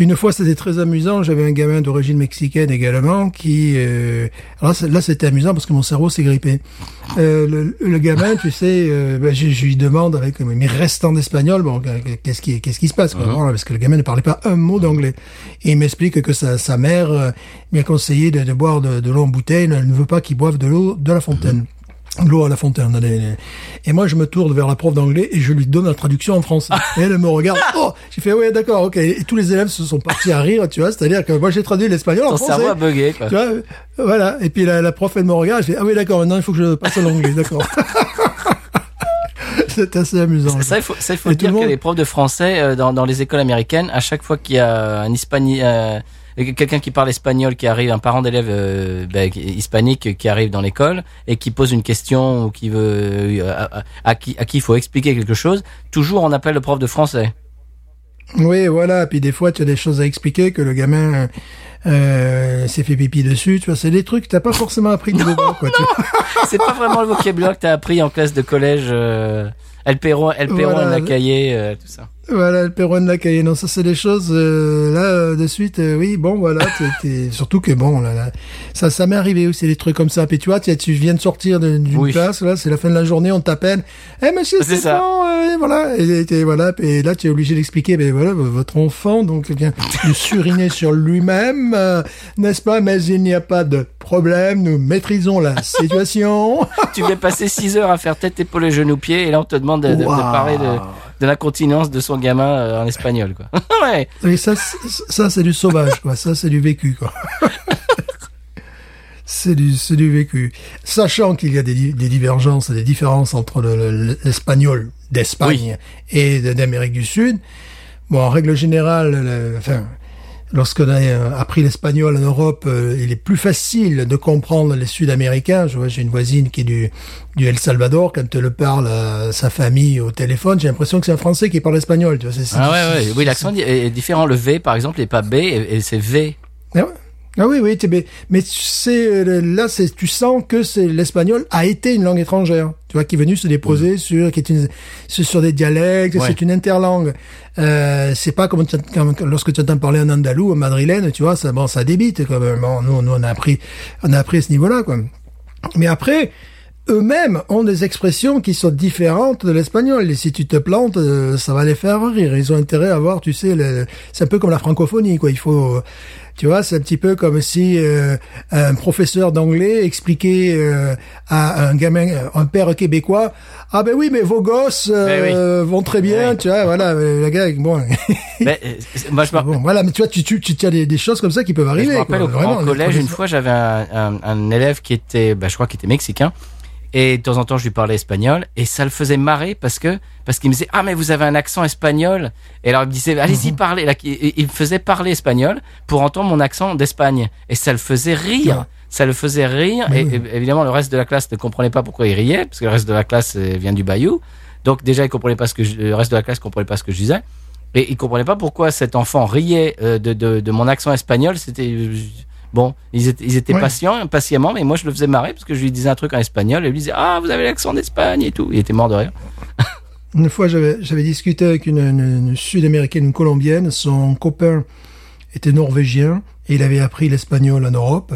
B: Une fois, c'était très amusant. J'avais un gamin d'origine mexicaine également qui. Euh, alors là, c'était amusant parce que mon cerveau s'est grippé. Euh, le, le gamin, tu sais, euh, ben, je, je lui demande avec mes restants d'espagnol, bon, qu'est-ce qui qu'est-ce qui se passe quoi, Voilà, Parce que le gamin ne parlait pas un mot d'anglais. Et il m'explique que sa, sa mère euh, lui a conseillé de, de boire de, de l'eau en bouteille. Elle ne veut pas qu'il boive de l'eau de la fontaine. L'eau à la fontaine. allez. Et moi, je me tourne vers la prof d'anglais et je lui donne la traduction en français. Et elle me regarde. Oh, j'ai fait, ouais, d'accord, ok. Et tous les élèves se sont partis à rire, tu vois. C'est-à-dire que moi, j'ai traduit l'espagnol en français.
A: cerveau a bugué, quoi.
B: Tu vois, voilà. Et puis la, la prof, elle me regarde. Je fais, ah oui, d'accord. Maintenant, il faut que je passe à l'anglais, d'accord. C'est assez amusant.
A: Ça, il faut, ça, il faut dire
B: le
A: que les profs de français euh, dans, dans les écoles américaines, à chaque fois qu'il y a un hispani, euh, quelqu'un qui parle espagnol qui arrive, un parent d'élève euh, ben, hispanique qui arrive dans l'école et qui pose une question ou qui veut euh, à, qui à qui il faut expliquer quelque chose, toujours on appelle le prof de français.
B: Oui, voilà. Puis des fois, tu as des choses à expliquer que le gamin euh, s'est fait pipi dessus. Tu vois, c'est des trucs que t'as pas forcément appris de bas, quoi.
A: C'est pas vraiment le vocabulaire que t'as appris en classe de collège. Euh, El Perro, El Perro,
B: Voilà.
A: la cahier, euh, tout ça.
B: Voilà, le de la cahier. Non, ça, c'est des choses, euh, là, euh, de suite, euh, oui, bon, voilà, t'es- t'es- surtout que, bon, là, là, ça, ça m'est arrivé aussi, des trucs comme ça. Puis tu vois, tu, tu viens de sortir d'une
A: Oui.
B: classe, là, c'est la fin de la journée, on t'appelle. Eh, monsieur
A: C'est
B: Stéphane, euh, voilà, et, et voilà, et là, tu es obligé d'expliquer, ben voilà, votre enfant, donc, vient de suriner sur lui-même, n'est-ce pas, mais il n'y a pas de problème, nous maîtrisons la situation.
A: tu viens passer 6 heures à faire tête, épaule et genou pied et là on te demande de, de- de
B: Waouh.
A: parler de, de l'incontinence de son gamin euh, en espagnol, quoi. ouais.
B: Oui, ça, c'est- ça c'est du sauvage, quoi. Ça, c'est du vécu, quoi. c'est du, du vécu. Sachant qu'il y a des, des divergences, des différences entre le- le- l'espagnol d'Espagne et d'Amérique du Sud. Bon, en règle générale, le- enfin, lorsqu'on a euh, appris l'espagnol en Europe, euh, il est plus facile de comprendre les Sud-Américains. Je vois, j'ai une voisine qui est du, du El Salvador. Quand elle parle à sa famille au téléphone, j'ai l'impression que c'est un Français qui parle espagnol. Tu vois, c'est-
A: Ah ouais, ouais. Oui, l'accent est est différent. Le V, par exemple, n'est pas B et, et c'est V.
B: Ah, ouais. Ah oui, oui, mais, mais sais, euh, là, c'est, tu sens que c'est l'espagnol a été une langue étrangère, tu vois, qui est venue se déposer sur, qui est une, sur, sur des dialectes,
A: Ouais.
B: c'est une interlangue. Euh, c'est pas comme, comme lorsque tu entends parler en andalou, en madrilène, tu vois, ça, bon, ça débite, quand même. Bon, nous, nous, on a appris, on a appris à ce niveau-là, quoi. Mais après, eux-mêmes ont des expressions qui sont différentes de l'espagnol. Et si tu te plantes, euh, ça va les faire rire. Ils ont intérêt à avoir, tu sais, le- c'est un peu comme la francophonie, quoi. Il faut, euh, tu vois, c'est un petit peu comme si euh, un professeur d'anglais expliquait euh, à un gamin, un père québécois, ah ben oui, mais vos gosses euh, vont très bien, tu vois, voilà, le gars, bon,
A: Mais, c'est- moi, je
B: bon, voilà, mais tu vois, tu, tu, tu, tu as des, des choses comme ça qui peuvent
A: je
B: arriver.
A: me rappelle
B: quoi.
A: au,
B: Vraiment,
A: en collège, une fois, j'avais un, un, un élève qui était, bah, je crois qu'il était mexicain Et de temps en temps, je lui parlais espagnol et ça le faisait marrer parce que parce qu'il me disait ah mais vous avez un accent espagnol. Et alors il me disait allez-y parlez. Là, il me faisait parler espagnol pour entendre mon accent d'Espagne et ça le faisait rire. Ça le faisait rire et évidemment le reste de la classe ne comprenait pas pourquoi il riait parce que le reste de la classe euh, vient du Bayou. Donc déjà il comprenait pas ce que je- le reste de la classe comprenait pas ce que je disais et il comprenait pas pourquoi cet enfant riait euh, de, de, de mon accent espagnol. C'était euh, bon, ils étaient, ils étaient
B: Ouais.
A: patients, patiemment, mais moi je le faisais marrer parce que je lui disais un truc en espagnol et lui disait ah vous avez l'accent d'Espagne et tout. Il était mort de rire.
B: Une fois, j'avais discuté avec une, une- une Sud-Américaine, une Colombienne. Son copain était norvégien et il avait appris l'espagnol en Europe.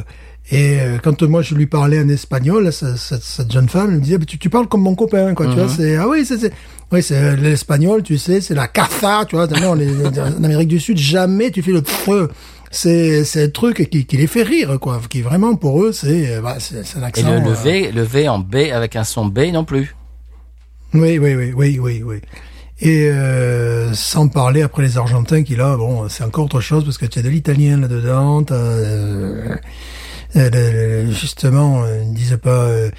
B: Et euh, quand moi je lui parlais en espagnol, ce- ce- cette jeune femme elle me disait, tu, tu parles comme mon copain, quoi. Tu vois, c'est ah oui, c'est oui, c'est euh, l'espagnol, tu sais, c'est la caza, tu vois. Non, les- en Amérique du Sud, jamais tu fais le. C'est c'est un truc qui, qui les fait rire, quoi. Qui vraiment pour eux, c'est euh, bah, c'est c'est un
A: Et
B: accent.
A: le, le V, le V en B avec un son B non plus.
B: Oui, oui, oui, oui, oui, oui. Et euh, sans parler après les Argentins qui là, bon, c'est encore autre chose parce que tu as de l'italien là-dedans, t'as euh, euh, justement, ils disent pas euh,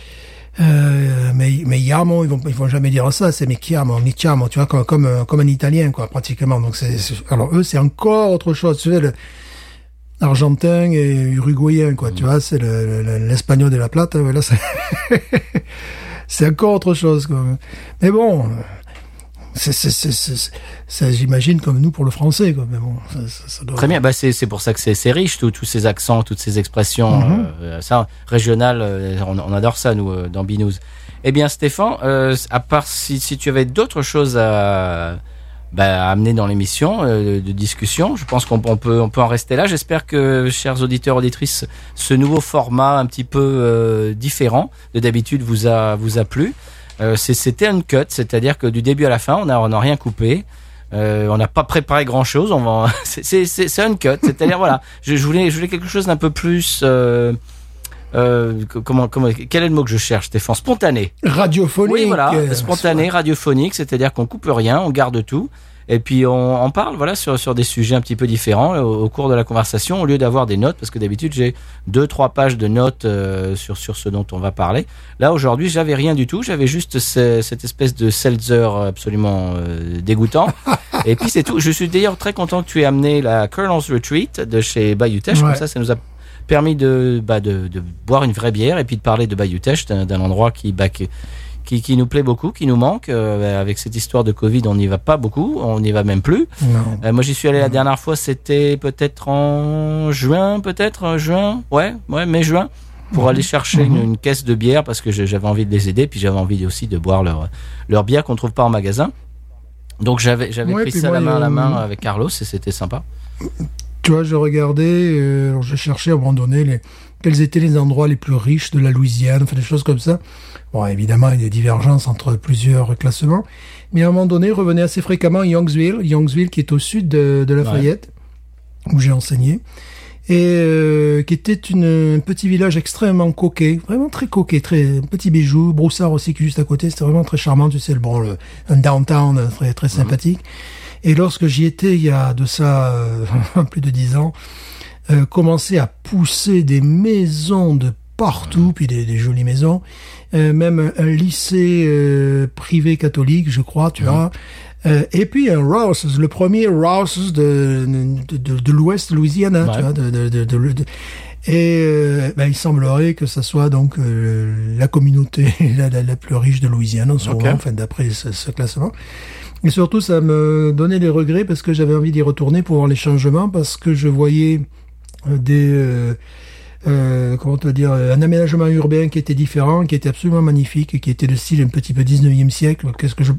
B: euh, mais mais chiamo, ils vont ils vont jamais dire ça, c'est mais chiamo, mi chiamo, tu vois comme comme comme un italien quoi, pratiquement. Donc c'est- alors eux c'est encore autre chose, tu sais le argentin et uruguayen quoi, tu vois, c'est le- le- l'espagnol de la plata, voilà, c'est c'est encore autre chose. Quoi. Mais bon, c'est, j'imagine comme nous pour le français. Quoi. Mais bon, ça, ça, ça doit...
A: Très bien, bah c'est pour ça que c'est riche tous ces accents, toutes ces expressions,
B: Mhm.
A: euh, ça régional, euh, on, on adore ça nous euh, dans Binous. Eh bien Stéphane, euh, à part si si tu avais d'autres choses à bah, à amener dans l'émission euh, de discussion, je pense qu'on on peut on peut en rester là. J'espère que chers auditeurs auditrices, ce nouveau format un petit peu euh, différent de d'habitude vous a vous a plu. Euh, C'était un cut, c'est-à-dire que du début à la fin, on a on n'a rien coupé. Euh, on n'a pas préparé grand chose. On va, c'est un cut. C'est-à-dire voilà, je, je voulais je voulais quelque chose d'un peu plus. Euh, euh, co- comment comment quel est le mot que je cherche, Stéphane? Spontané.
B: Radiophonique.
A: Oui, voilà, spontané, radiophonique, c'est-à-dire qu'on coupe rien, on garde tout. Et puis on, on parle voilà sur sur des sujets un petit peu différents euh, au, au cours de la conversation au lieu d'avoir des notes parce que d'habitude j'ai deux trois pages de notes euh, sur sur ce dont on va parler. Là aujourd'hui j'avais rien du tout, j'avais juste ce- cette espèce de seltzer absolument euh, dégoûtant. Et puis c'est tout. Je suis d'ailleurs très content que tu aies amené la Colonel's Retreat de chez Bayou Teche. Comme
B: Ouais.
A: ça, ça nous a permis de, bah, de, de boire une vraie bière et puis de parler de Bayou Teche, d'un endroit qui, bah, qui, qui, qui nous plaît beaucoup, qui nous manque. Euh, avec cette histoire de Covid, on n'y va pas beaucoup, on n'y va même plus. Euh, moi, j'y suis allé la dernière fois, c'était peut-être en juin, peut-être en juin, ouais, ouais, mai-juin, pour aller chercher une, une caisse de bière parce que j'avais envie de les aider, puis j'avais envie aussi de boire leur leur bière qu'on trouve pas en magasin. Donc j'avais j'avais
B: Ouais,
A: pris ça
B: moi,
A: la main à la
B: euh,
A: main avec Carlos et c'était sympa.
B: Tu vois, je regardais, euh, je cherchais à un moment donné les, quels étaient les endroits les plus riches de la Louisiane, enfin des choses comme ça. Bon, évidemment, il y a des divergences entre plusieurs classements. Mais à un moment donné, revenait assez fréquemment Youngsville, Youngsville qui est au sud de, de Lafayette, où j'ai enseigné, et euh, qui était une, un petit village extrêmement coquet, vraiment très coquet, très petit bijou, Broussard aussi qui est juste à côté, c'était vraiment très charmant, tu sais, le, bon, le, un downtown euh, très, très sympathique. Et lorsque j'y étais, il y a de ça euh, plus de dix ans, euh, commençait à pousser des maisons de partout, puis des, des jolies maisons, euh, même un lycée euh, privé catholique, je crois, tu vois. Euh, et puis un Rouse, le premier Rouse de, de, de, de l'Ouest Louisiana,
A: Ouais.
B: tu vois, de, de, de, de- de- et euh, ben, il semblerait que ça soit donc euh, la communauté la, la, la plus riche de Louisiane en ce moment, enfin d'après ce, ce classement. Et surtout, ça me donnait des regrets parce que j'avais envie d'y retourner pour voir les changements, parce que je voyais euh, des euh, euh, comment te dire un aménagement urbain qui était différent, qui était absolument magnifique, et qui était de style un petit peu 19e siècle. Qu'est-ce que je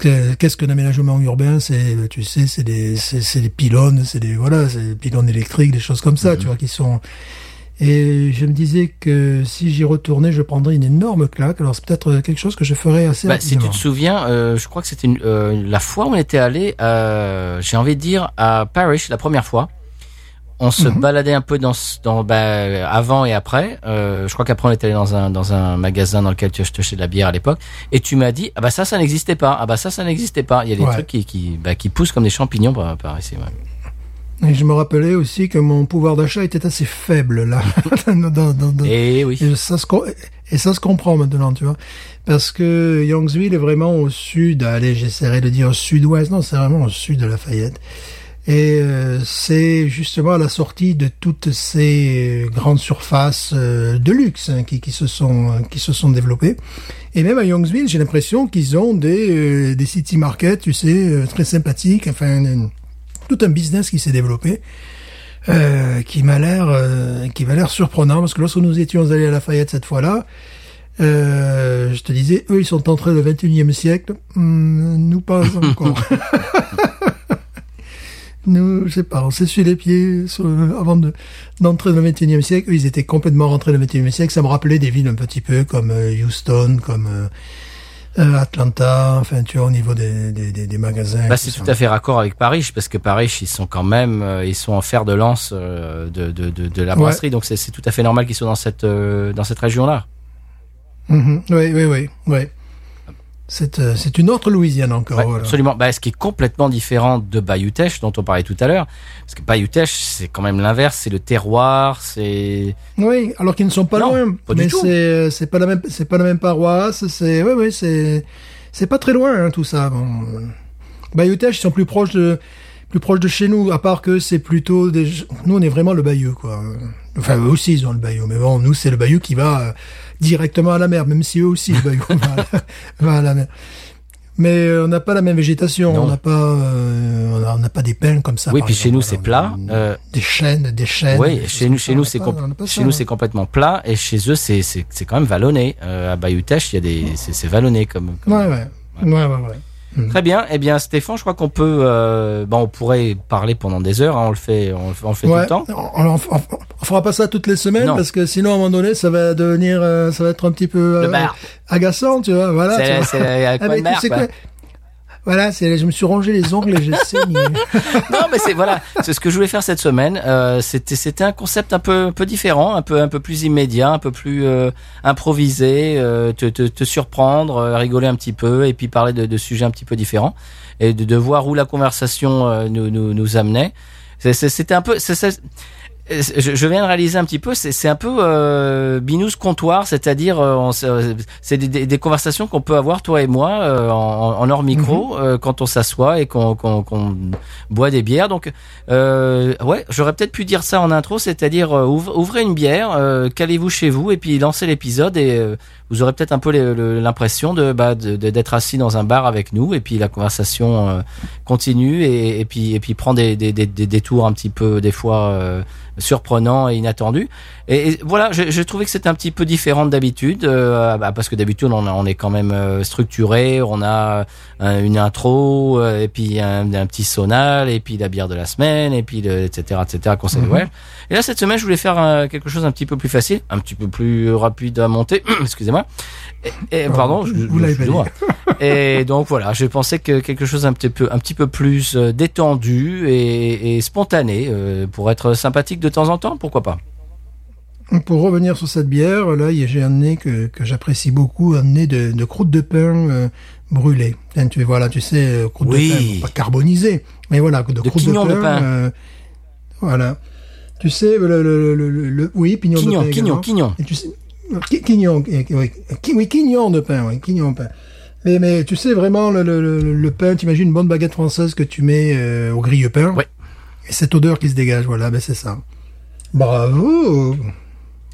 B: que- qu'est-ce qu'un aménagement urbain? C'est tu sais, c'est des c'est c'est des pylônes, c'est des voilà, c'est des pylônes électriques, des choses comme ça, tu vois, qui sont et je me disais que si j'y retournais, je prendrais une énorme claque. Alors c'est peut-être quelque chose que je ferais assez
A: Bah, si tu
B: rapidement.
A: te souviens, euh, je crois que c'était euh, la fois où on était allé, euh, j'ai envie de dire à Parrish la première fois. On se
B: Mhm.
A: baladait un peu dans, bah, avant et après. Euh, je crois qu'après on était allé dans un dans un magasin dans lequel tu achetais de la bière à l'époque. Et tu m'as dit ah bah ça ça n'existait pas. Ah bah ça ça n'existait pas. Il y a des
B: Ouais.
A: trucs qui qui, bah, qui poussent comme des champignons par, par ici. ouais.
B: Et je me rappelais aussi que mon pouvoir d'achat était assez faible là. dans, dans- dans-
A: Et oui.
B: et ça se co- Et ça se comprend maintenant, tu vois. Parce que Youngsville est vraiment au sud, allez, j'essaierai de dire au sud-ouest, non, c'est vraiment au sud de Lafayette. Et euh, c'est justement à la sortie de toutes ces grandes surfaces euh, de luxe hein, qui, qui se sont qui se sont développées. Et même à Youngsville, j'ai l'impression qu'ils ont des euh, des city markets, tu sais, euh, très sympathiques. Enfin, une- tout un business qui s'est développé. euh, qui m'a l'air euh, qui m'a l'air surprenant parce que lorsque nous étions allés à Lafayette cette fois-là, euh, je te disais, eux ils sont entrés le 21e siècle, Hum, nous pas encore. nous, je sais pas, on s'essuie les pieds sur- avant de d'entrer dans le 21e siècle. Eux, ils étaient complètement rentrés dans le 21e siècle. Ça me rappelait des villes un petit peu comme euh, Houston, comme euh, Atlanta, enfin tu vois au niveau des, des, des, des magasins.
A: Bah, c'est tout à fait raccord avec Paris, parce que Paris, ils sont quand même, euh, ils sont en fer de lance euh, de, de, de, de la
B: Ouais.
A: brasserie, donc c'est tout à fait normal qu'ils soient dans cette euh, dans cette région-là.
B: Mhm. Oui, oui, oui, oui. C'est euh, c'est une autre Louisiane encore.
A: Ouais,
B: voilà.
A: Absolument. Bah, ce qui est complètement différent de Bayou Teche, dont on parlait tout à l'heure, parce que Bayou Teche, c'est quand même l'inverse, c'est le terroir, c'est
B: Oui, alors qu'ils ne sont pas
A: Non,
B: loin.
A: pas
B: mais
A: tout.
B: c'est c'est pas la même c'est pas la même paroisse. C'est oui, oui, c'est c'est pas très loin hein, tout ça. Bon, euh, Bayou Teche, ils sont plus proches de plus proches de chez nous. À part que c'est plutôt des nous on est vraiment le Bayou quoi. Enfin eux aussi ils ont le Bayou, mais bon nous c'est le Bayou qui va euh, directement à la mer, même si eux aussi le Bayou va, à la- mer. Mais euh, on n'a pas la même végétation,
A: Non.
B: on n'a pas euh, on n'a pas des pins comme ça.
A: Oui, puis chez nous c'est plat. Euh,
B: Des chênes, des chênes.
A: oui, chez nous, chez nous c'est chez nous complètement plat et chez eux c'est c'est quand même vallonné. Euh, à Bayou Teche, il y a des c'est vallonné comme. comme-
B: Ouais, ouais. Ouais, ouais, ouais.
A: Très bien. Eh bien, Stéphane, je crois qu'on peut. Euh, bon, on pourrait parler pendant des heures. hein, on le fait, on le fait, on le fait tout
B: Ouais.
A: le temps.
B: On, on, on- on fera pas ça toutes les semaines
A: Non.
B: parce que sinon à un moment donné ça va devenir euh, ça va être un petit peu euh, agaçant tu vois voilà tu
A: C'est
B: vois.
A: c'est
B: Ah, sais
A: quoi.
B: Voilà je me suis rongé les ongles et j'ai
A: Non, mais c'est voilà, c'est ce que je voulais faire cette semaine. Euh, c'était un concept un peu un peu différent, un peu un peu plus immédiat, un peu plus euh, improvisé, euh, te, te te surprendre, euh, rigoler un petit peu et puis parler de, de sujets un petit peu différents et de, de voir où la conversation euh, nous nous nous amenait. C'était un peu je, je viens de réaliser un petit peu, c'est un peu euh, binous comptoir, c'est-à-dire euh, se- c'est des, des, des conversations qu'on peut avoir toi et moi euh, en, en hors micro euh, quand on s'assoit et qu'on qu'on qu'on boit des bières. Donc euh, ouais, j'aurais peut-être pu dire ça en intro, c'est-à-dire euh, ouvre- ouvrez une bière, euh, calez-vous chez vous et puis lancez l'épisode et euh, vous aurez peut-être un peu l'impression de bah, d'être assis dans un bar avec nous et puis la conversation euh, continue et, et puis et puis prend des des, des, des détours un petit peu des fois euh, surprenants et inattendus. Et, et voilà, j'ai trouvé que c'était un petit peu différent de d'habitude euh, bah, parce que d'habitude on, est quand même euh, structuré, on a euh, une intro et puis un, un petit sonal et puis la bière de la semaine et puis le, etc etc conseil
B: Mhm.
A: Welsh. Et là cette semaine je voulais faire quelque chose un petit peu plus facile, un petit peu plus rapide à monter. Excusez-moi. Et, et, pardon, je,
B: vous l'avez.
A: Et donc voilà, j'ai pensé que quelque chose un petit peu, un petit peu plus euh, détendu et, et spontané euh, pour être sympathique de temps en temps, pourquoi pas.
B: pour revenir sur cette bière là j'ai un nez que, que j'apprécie beaucoup un nez de, de croûte de pain euh, brûlée tu voilà tu sais croûte
A: Oui.
B: de pain pas carbonisée mais voilà de, croûte de
A: de
B: pain,
A: pain.
B: euh, voilà tu sais le, le, le, oui pignon de pain également. sais, qui- quignon, eh, oui, qui- oui, quignon de pain, oui, quignon de pain. Mais, mais tu sais vraiment le, le, le, pain, t'imagines une bonne baguette française que tu mets euh, au grille-pain?
A: Ouais.
B: Et cette odeur qui se dégage, voilà, ben c'est ça. Bravo.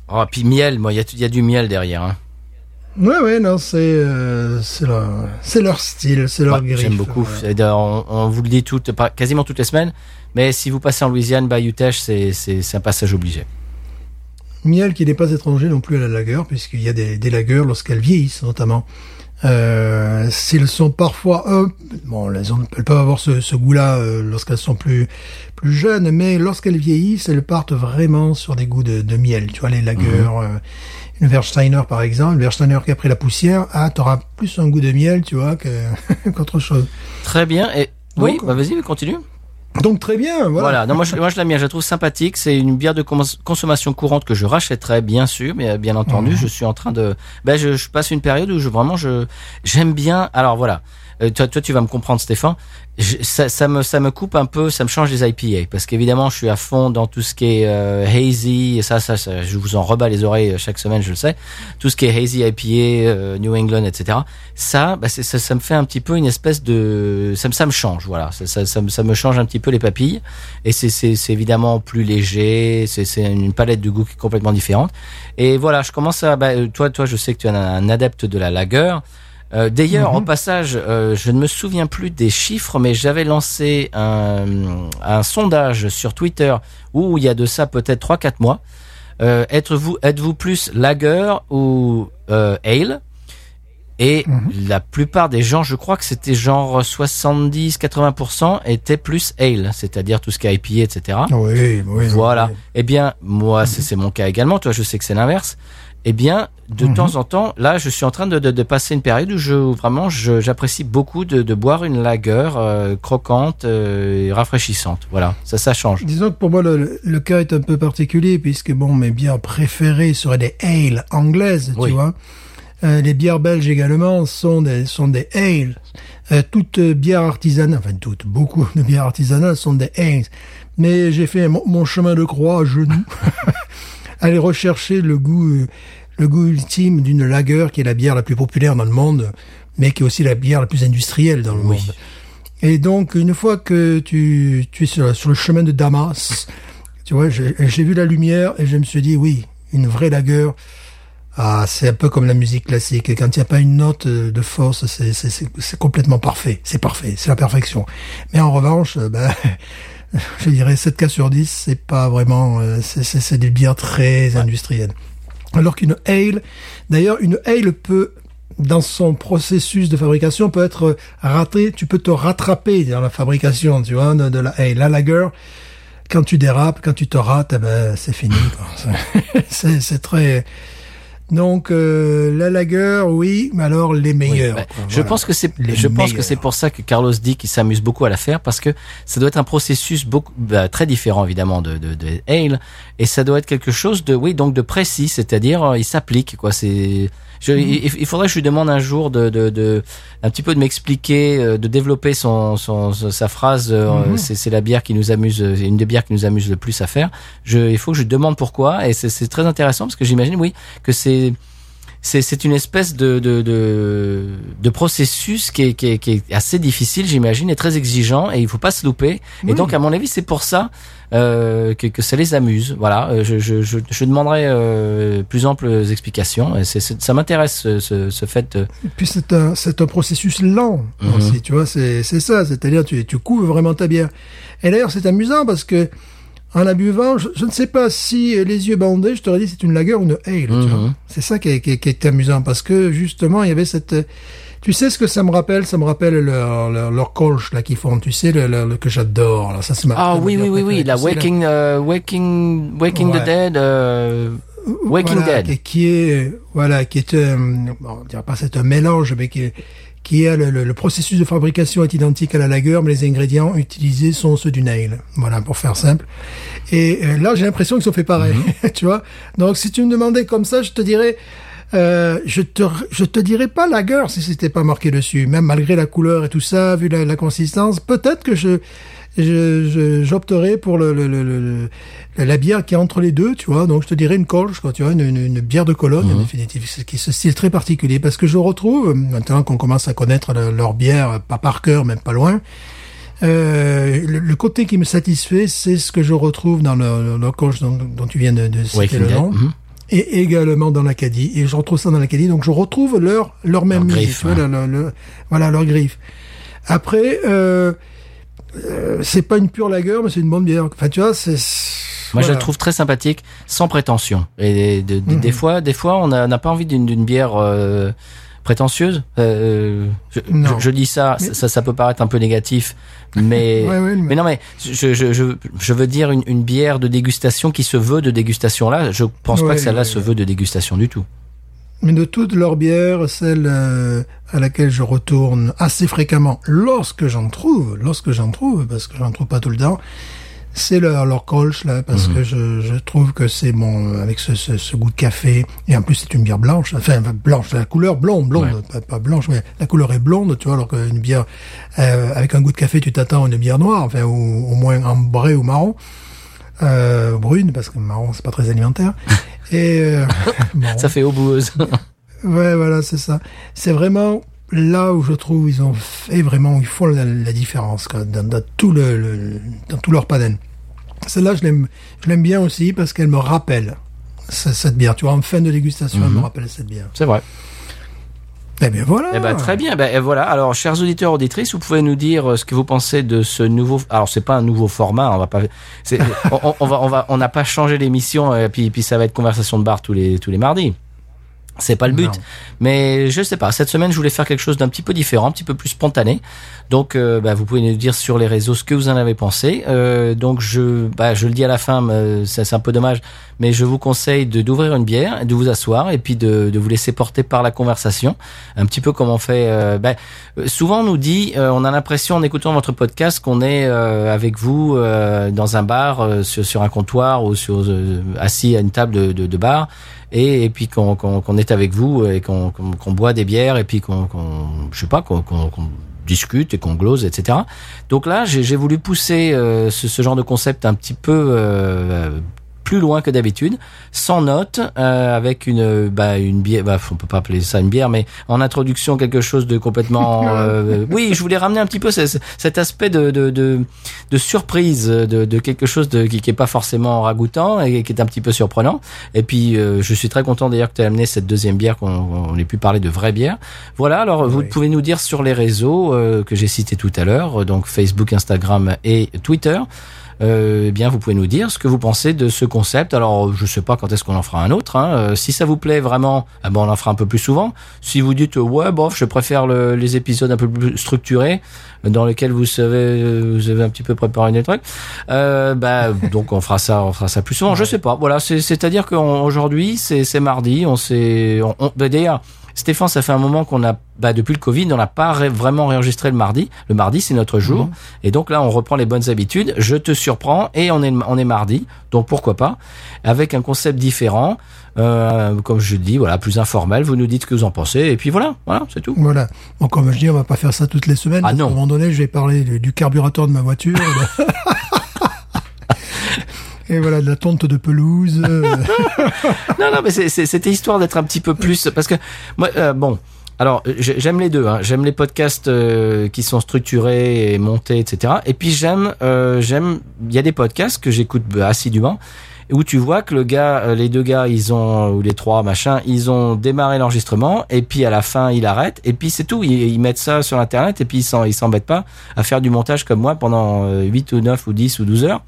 A: Oh, puis miel, moi, il y a, il y a du miel derrière. Hein.
B: Ouais, ouais, non, c'est euh, leur, style, c'est leur
A: Ouais. J'aime beaucoup.
B: Ouais.
A: On, on vous le dit toutes, quasiment toutes les semaines. Mais si vous passez en Louisiane, Bayou Teche, c'est un passage obligé.
B: Miel qui n'est pas étranger non plus à la lagueur, puisqu'il y a des, des lagueurs lorsqu'elles vieillissent, notamment. Euh, s'ils sont parfois un, bon, elles, ont, elles peuvent avoir ce, ce goût-là euh, lorsqu'elles sont plus plus jeunes, mais lorsqu'elles vieillissent, elles partent vraiment sur des goûts de, de miel. Tu vois, les lagueurs, euh, une Versteiner par exemple, une Versteiner qui a pris la poussière, ah, t'auras plus un goût de miel, tu vois, que qu'autre chose.
A: Très bien. Et oui, bah, vas-y, continue.
B: Donc très bien, voilà.
A: Voilà. Non, moi, je, moi, je l'aime bien. Je la trouve sympathique. C'est une bière de cons- consommation courante que je rachèterais, bien sûr, mais euh, bien entendu, je suis en train de. Ben, je, je passe une période où je vraiment je j'aime bien. Alors voilà. Euh, toi, toi, tu vas me comprendre, Stéphane. Je- ça, ça me, ça me coupe un peu, ça me change les IPA parce qu'évidemment, je suis à fond dans tout ce qui est euh, hazy. Et ça, ça, ça, je vous en rebats les oreilles euh, chaque semaine, je le sais. Tout ce qui est hazy IPA, euh, New England, etc. Ça, bah, ça, ça me fait un petit peu une espèce de, ça me, ça me change, voilà. Ça, ça, ça, ça me change un petit peu les papilles. Et c'est, c'est, c'est évidemment plus léger. C'est, c'est une palette de goût qui est complètement différente. Et voilà, je commence à, bah, euh, toi, toi, je sais que tu es un, un adepte de la lager. Euh, D'ailleurs,
B: Mhm.
A: au passage, euh, je ne me souviens plus des chiffres, mais j'avais lancé un, un sondage sur Twitter où il y a de ça peut-être 3-4 mois. Euh, êtes-vous êtes-vous plus lager ou ale Et
B: Mhm.
A: la plupart des gens, je crois que c'était genre 70-80% étaient plus ale, c'est-à-dire tout ce qui est IPA, etc.
B: Oui, oui.
A: Voilà.
B: oui.
A: Eh bien, moi, c'est c'est mon cas également. Toi, je sais que c'est l'inverse. Eh bien, de
B: Mhm.
A: temps en temps, là, je suis en train de, de, de passer une période où je vraiment j'apprécie beaucoup de, de boire une lager euh, croquante euh, et rafraîchissante. Voilà, ça, ça change.
B: Disons que pour moi, le, le cas est un peu particulier, puisque bon, mes bières préférées seraient des ales anglaises,
A: Oui.
B: tu vois. Euh, les bières belges également sont des, sont des ales. Euh, toutes bières artisanales, enfin toutes, beaucoup de bières artisanales sont des ales. Mais j'ai fait mon, mon chemin de croix à genoux. aller rechercher le goût, euh, le goût ultime d'une lager qui est la bière la plus populaire dans le monde, mais qui est aussi la bière la plus industrielle dans le
A: Oui.
B: monde. Et donc, une fois que tu, tu es sur, sur le chemin de Damas, tu vois, j'ai vu la lumière et je me suis dit, oui, une vraie lager, ah, c'est un peu comme la musique classique. Quand il n'y a pas une note de force, c'est- complètement parfait. C'est parfait, c'est la perfection. Mais en revanche, ben, je dirais 7 cas sur 10, c'est pas vraiment, euh, c'est- des bières très industrielles. Alors qu'une ale, d'ailleurs, une ale peut, dans son processus de fabrication, peut être raté, tu peux te rattraper dans la fabrication, tu vois, de, de la ale. La lager, quand tu dérapes, quand tu te rates, eh ben, c'est fini, C'est très, donc, euh, la lager, oui, mais alors les
A: Oui,
B: meilleurs.
A: bah, je pense que c'est, je pense que c'est pour ça que Carlos dit qu'il s'amuse beaucoup à la faire parce que ça doit être un processus beaucoup, bah, très différent évidemment de, de, de ale et ça doit être quelque chose de, oui, donc de précis, c'est-à-dire euh, il s'applique quoi. C'est, je,
B: Mhm.
A: il, il faudrait que je lui demande un jour de, de, de un petit peu de m'expliquer, euh, de développer son, son, sa phrase. euh,
B: Mhm.
A: C'est, c'est la bière qui nous amuse, une des bières qui nous amuse le plus à faire. Je, il faut que je lui demande pourquoi et c'est, c'est très intéressant parce que j'imagine, oui, que c'est c'est c'est une espèce de de de, de processus qui est, qui est qui est assez difficile j'imagine et très exigeant et il faut pas se louper. Et donc à mon avis c'est pour ça euh, que que ça les amuse. Voilà. Euh, je je je, je demanderai euh, plus amples explications. Et ça m'intéresse ce, ce ce fait de-
B: Et puis c'est un, processus lent
A: Mhm.
B: aussi, tu vois, c'est, c'est ça, c'est-à-dire tu, tu couves vraiment ta bière. Et d'ailleurs c'est amusant parce que en la buvant, je, je ne sais pas si euh, les yeux bandés, je t'aurais dit c'est une lager ou une ale, tu
A: Mhm.
B: vois. C'est ça qui est, qui, est, qui est amusant parce que justement il y avait cette, euh, tu sais ce que ça me rappelle, ça me rappelle leur leur, leur colche là qu'ils font, tu sais le, le- le- que j'adore. Ça c'est ma
A: ah oui oui oui oui la. Waking euh, Waking Waking
B: Ouais.
A: the Dead euh, Waking
B: Voilà,
A: Dead
B: Qui, qui est, voilà, qui est, euh, bon, on dirait pas c'est un mélange, mais qui est, qui est le, le- le processus de fabrication est identique à la lager, mais les ingrédients utilisés sont ceux du nail. Voilà, pour faire simple. Et euh, là, j'ai l'impression qu'ils sont fait pareil,
A: Mhm.
B: tu vois. Donc, si tu me demandais comme ça, je te dirais, euh, je te, je te dirais pas lager si c'était pas marqué dessus, même malgré la couleur et tout ça, vu la, la consistance. Peut-être que je- j'opterais pour le, le, le, le- le- la bière qui est entre les deux, tu vois. Donc, je te dirais une colche, quoi, tu vois, une, une, une bière de Cologne, en définitive, qui est ce style très particulier. Parce que je retrouve, maintenant qu'on commence à connaître le- leur bière, pas par cœur, même pas loin, euh, le, le côté qui me satisfait, c'est ce que je retrouve dans le, le, dont, dont tu viens de, de citer
A: Waking
B: le nom.
A: mhm.
B: Et également dans l'Acadie. Et je retrouve ça dans l'Acadie. Donc je retrouve leur, leur même
A: Leur
B: musique,
A: griffe,
B: vois,
A: hein.
B: le- voilà, leur griffe. Après, euh, euh, c'est pas une pure lager, mais c'est une bonne bière. Enfin, tu vois, c'est...
A: Moi, je la trouve très sympathique, sans prétention. Et de- de-
B: Mhm.
A: des fois, des fois, on n'a pas envie d'une bière euh, prétentieuse. Euh, je, je- je dis ça,
B: Mais-
A: ça, ça peut paraître un peu négatif, mais
B: Ouais, ouais, mais-
A: mais non, mais je, je, je, veux dire une, une bière de dégustation qui se veut de dégustation là. Je pense pas que celle-là se veut de dégustation du tout.
B: Mais de toutes leurs bières, celle euh, à laquelle je retourne assez fréquemment, lorsque j'en trouve, lorsque j'en trouve, parce que j'en trouve pas tout le temps, c'est leur, leur colch là parce que je, je trouve que c'est bon euh, avec ce, ce, ce goût de café. Et en plus c'est une bière blanche enfin blanche la couleur blonde blonde pas, pas blanche mais la couleur est blonde tu vois alors qu'une bière euh, avec un goût de café tu t'attends à une bière noire enfin ou au moins ambrée ou marron euh, brune parce que marron c'est pas très alimentaire et euh.
A: Ça fait oboueuse.
B: Ouais, voilà, c'est ça. C'est vraiment là où je trouve ils ont fait vraiment, ils font la, la différence quoi, dans, dans tout le, le- dans tout leur panel. Celle-là, je l'aime, je l'aime bien aussi parce qu'elle me rappelle ce- cette bière. Tu vois, en fin de dégustation, elle me rappelle cette bière.
A: C'est vrai.
B: Eh bien voilà.
A: Eh ben, très bien. Ben, et voilà. Alors, chers auditeurs auditrices, vous pouvez nous dire euh, ce que vous pensez de ce nouveau. Alors, c'est pas un nouveau format. On va pas. c'est- on, on- on va. On va. On n'a pas changé l'émission. Et puis, puis ça va être conversation de bar tous les tous les mardis. C'est pas le but.
B: Non.
A: Mais je sais pas. Cette semaine, je voulais faire quelque chose d'un petit peu différent, un petit peu plus spontané. Donc, euh, bah, vous pouvez nous dire sur les réseaux ce que vous en avez pensé. Euh, donc, je, bah, je le dis à la fin, ça, c'est un peu dommage, mais je vous conseille de d'ouvrir une bière, de vous asseoir et puis de, de vous laisser porter par la conversation, un petit peu comme on fait. euh, bah, euh, souvent, on nous dit, euh, on a l'impression en écoutant votre podcast qu'on est euh, avec vous euh, dans un bar, euh, sur, sur un comptoir ou sur euh, assis à une table de, de, bar et, et puis qu'on qu'on qu'on est avec vous et qu'on qu'on boit des bières et puis qu'on je sais pas qu'on discute et qu'on glose etc donc là j'ai voulu pousser euh, ce, ce genre de concept un petit peu euh, plus loin que d'habitude, sans notes, euh, avec une bah, une bière, bah, on peut pas appeler ça une bière, mais en introduction quelque chose de complètement. euh, oui, je voulais ramener un petit peu ce- cet aspect de de, de, de surprise, de, de quelque chose de, qui, qui est pas forcément ragoûtant et qui est un petit peu surprenant. Et puis euh, je suis très content d'ailleurs que tu aies amené cette deuxième bière qu'on on ait pu parler de vraie bière. Voilà, alors vous pouvez nous dire sur les réseaux euh, que j'ai cités tout à l'heure, donc Facebook, Instagram et Twitter. Euh, eh bien, vous pouvez nous dire ce que vous pensez de ce concept. Alors, je sais pas quand est-ce qu'on en fera un autre. Hein. Euh, si ça vous plaît vraiment, ah ben, on en fera un peu plus souvent. Si vous dites euh, ouais, bof, je préfère le- les épisodes un peu plus structurés, dans lesquels vous savez, vous avez un petit peu préparé des trucs. Euh, bah, donc on fera ça, on fera ça plus souvent. Je sais pas. Voilà, c'est- c'est-à-dire qu'aujourd'hui, c'est c'est mardi. On s'est, on, on- bah, d'ailleurs. Stéphane, ça fait un moment qu'on a, bah, depuis le Covid, on n'a pas ré- vraiment réenregistré le mardi. Le mardi, c'est notre jour. Et donc là, on reprend les bonnes habitudes. Je te surprends et on est, on est mardi. Donc pourquoi pas? Avec un concept différent, euh, comme je le dis, voilà, plus informel. Vous nous dites ce que vous en pensez. Et puis voilà, voilà, c'est tout.
B: Voilà. Bon, comme je dis, on va pas faire ça toutes les semaines.
A: Ah non.
B: un moment donné, je vais parler du, du carburateur de ma voiture. Et voilà, de la tonte de pelouse. euh,
A: Non, non, mais c'était histoire d'être un petit peu plus parce que moi, euh, bon. Alors, j'ai- j'aime les deux. Hein. J'aime les podcasts euh, qui sont structurés et montés, etc. Et puis j'aime, euh, j'aime. Il y a des podcasts que j'écoute assidûment où tu vois que le gars, euh, les deux gars, ils ont ou les trois machin, ils ont démarré l'enregistrement et puis à la fin ils arrêtent et puis c'est tout. Ils, ils mettent ça sur internet et puis ils s'embêtent pas à faire du montage comme moi pendant euh, 8 ou 9 ou 10 ou 12 heures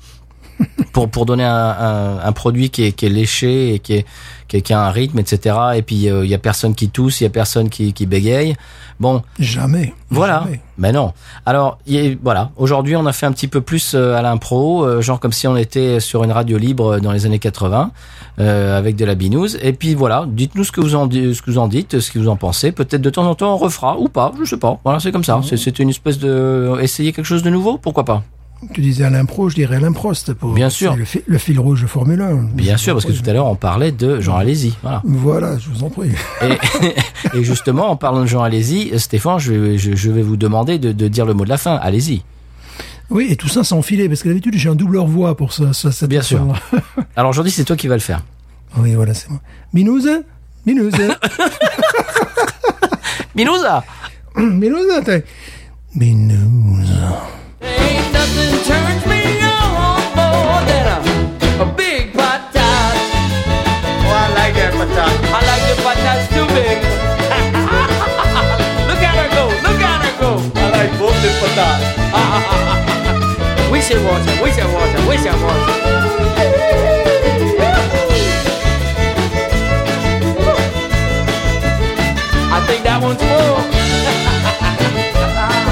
A: pour pour donner un, un, un produit qui est, qui est léché et qui est qui, est- qui a un rythme etc et puis euh, il y a personne qui tousse il y a personne qui, qui bégaye. Bon.
B: Jamais.
A: voilà.
B: Jamais.
A: mais non. Alors y a- voilà. Aujourd'hui on a fait un petit peu plus euh, à l'impro euh, genre comme si on était sur une radio libre dans les années 80 euh, avec de la binouze. Et puis voilà. Dites-nous ce que vous en ce que vous en dites ce que vous en pensez. Peut-être de temps en temps on refera ou pas. Je sais pas. Voilà c'est comme ça. C'est c'est une espèce de essayer quelque chose de nouveau? Pourquoi pas?
B: Tu disais à l'impro, je dirais à l'improst. Pour,
A: Bien sûr.
B: Le, fi- le fil rouge de Formule 1.
A: Bien sûr, parce que tout à l'heure on parlait de Jean Alési. Voilà.
B: Voilà, je vous en prie.
A: Et, et justement, en parlant de Jean Alési, Stéphane, je, vais- je, je vais vous demander de, de dire le mot de la fin. Allez-y.
B: Oui, et tout ça sans filet, parce que d'habitude, j'ai un doubleur voix pour ça. ça cette
A: Bien sûr. Alors aujourd'hui, c'est toi qui vas le faire.
B: oui, voilà, c'est moi. Minouze Minouze
A: Minouza
B: Minouze, attends.
C: Nothing turns me on more than a, a big. Oh, I like that patat. I like the too big. look at her go, look at her go. I like both the patats. we should watch her, we should watch her, we should watch her. I think that one's full.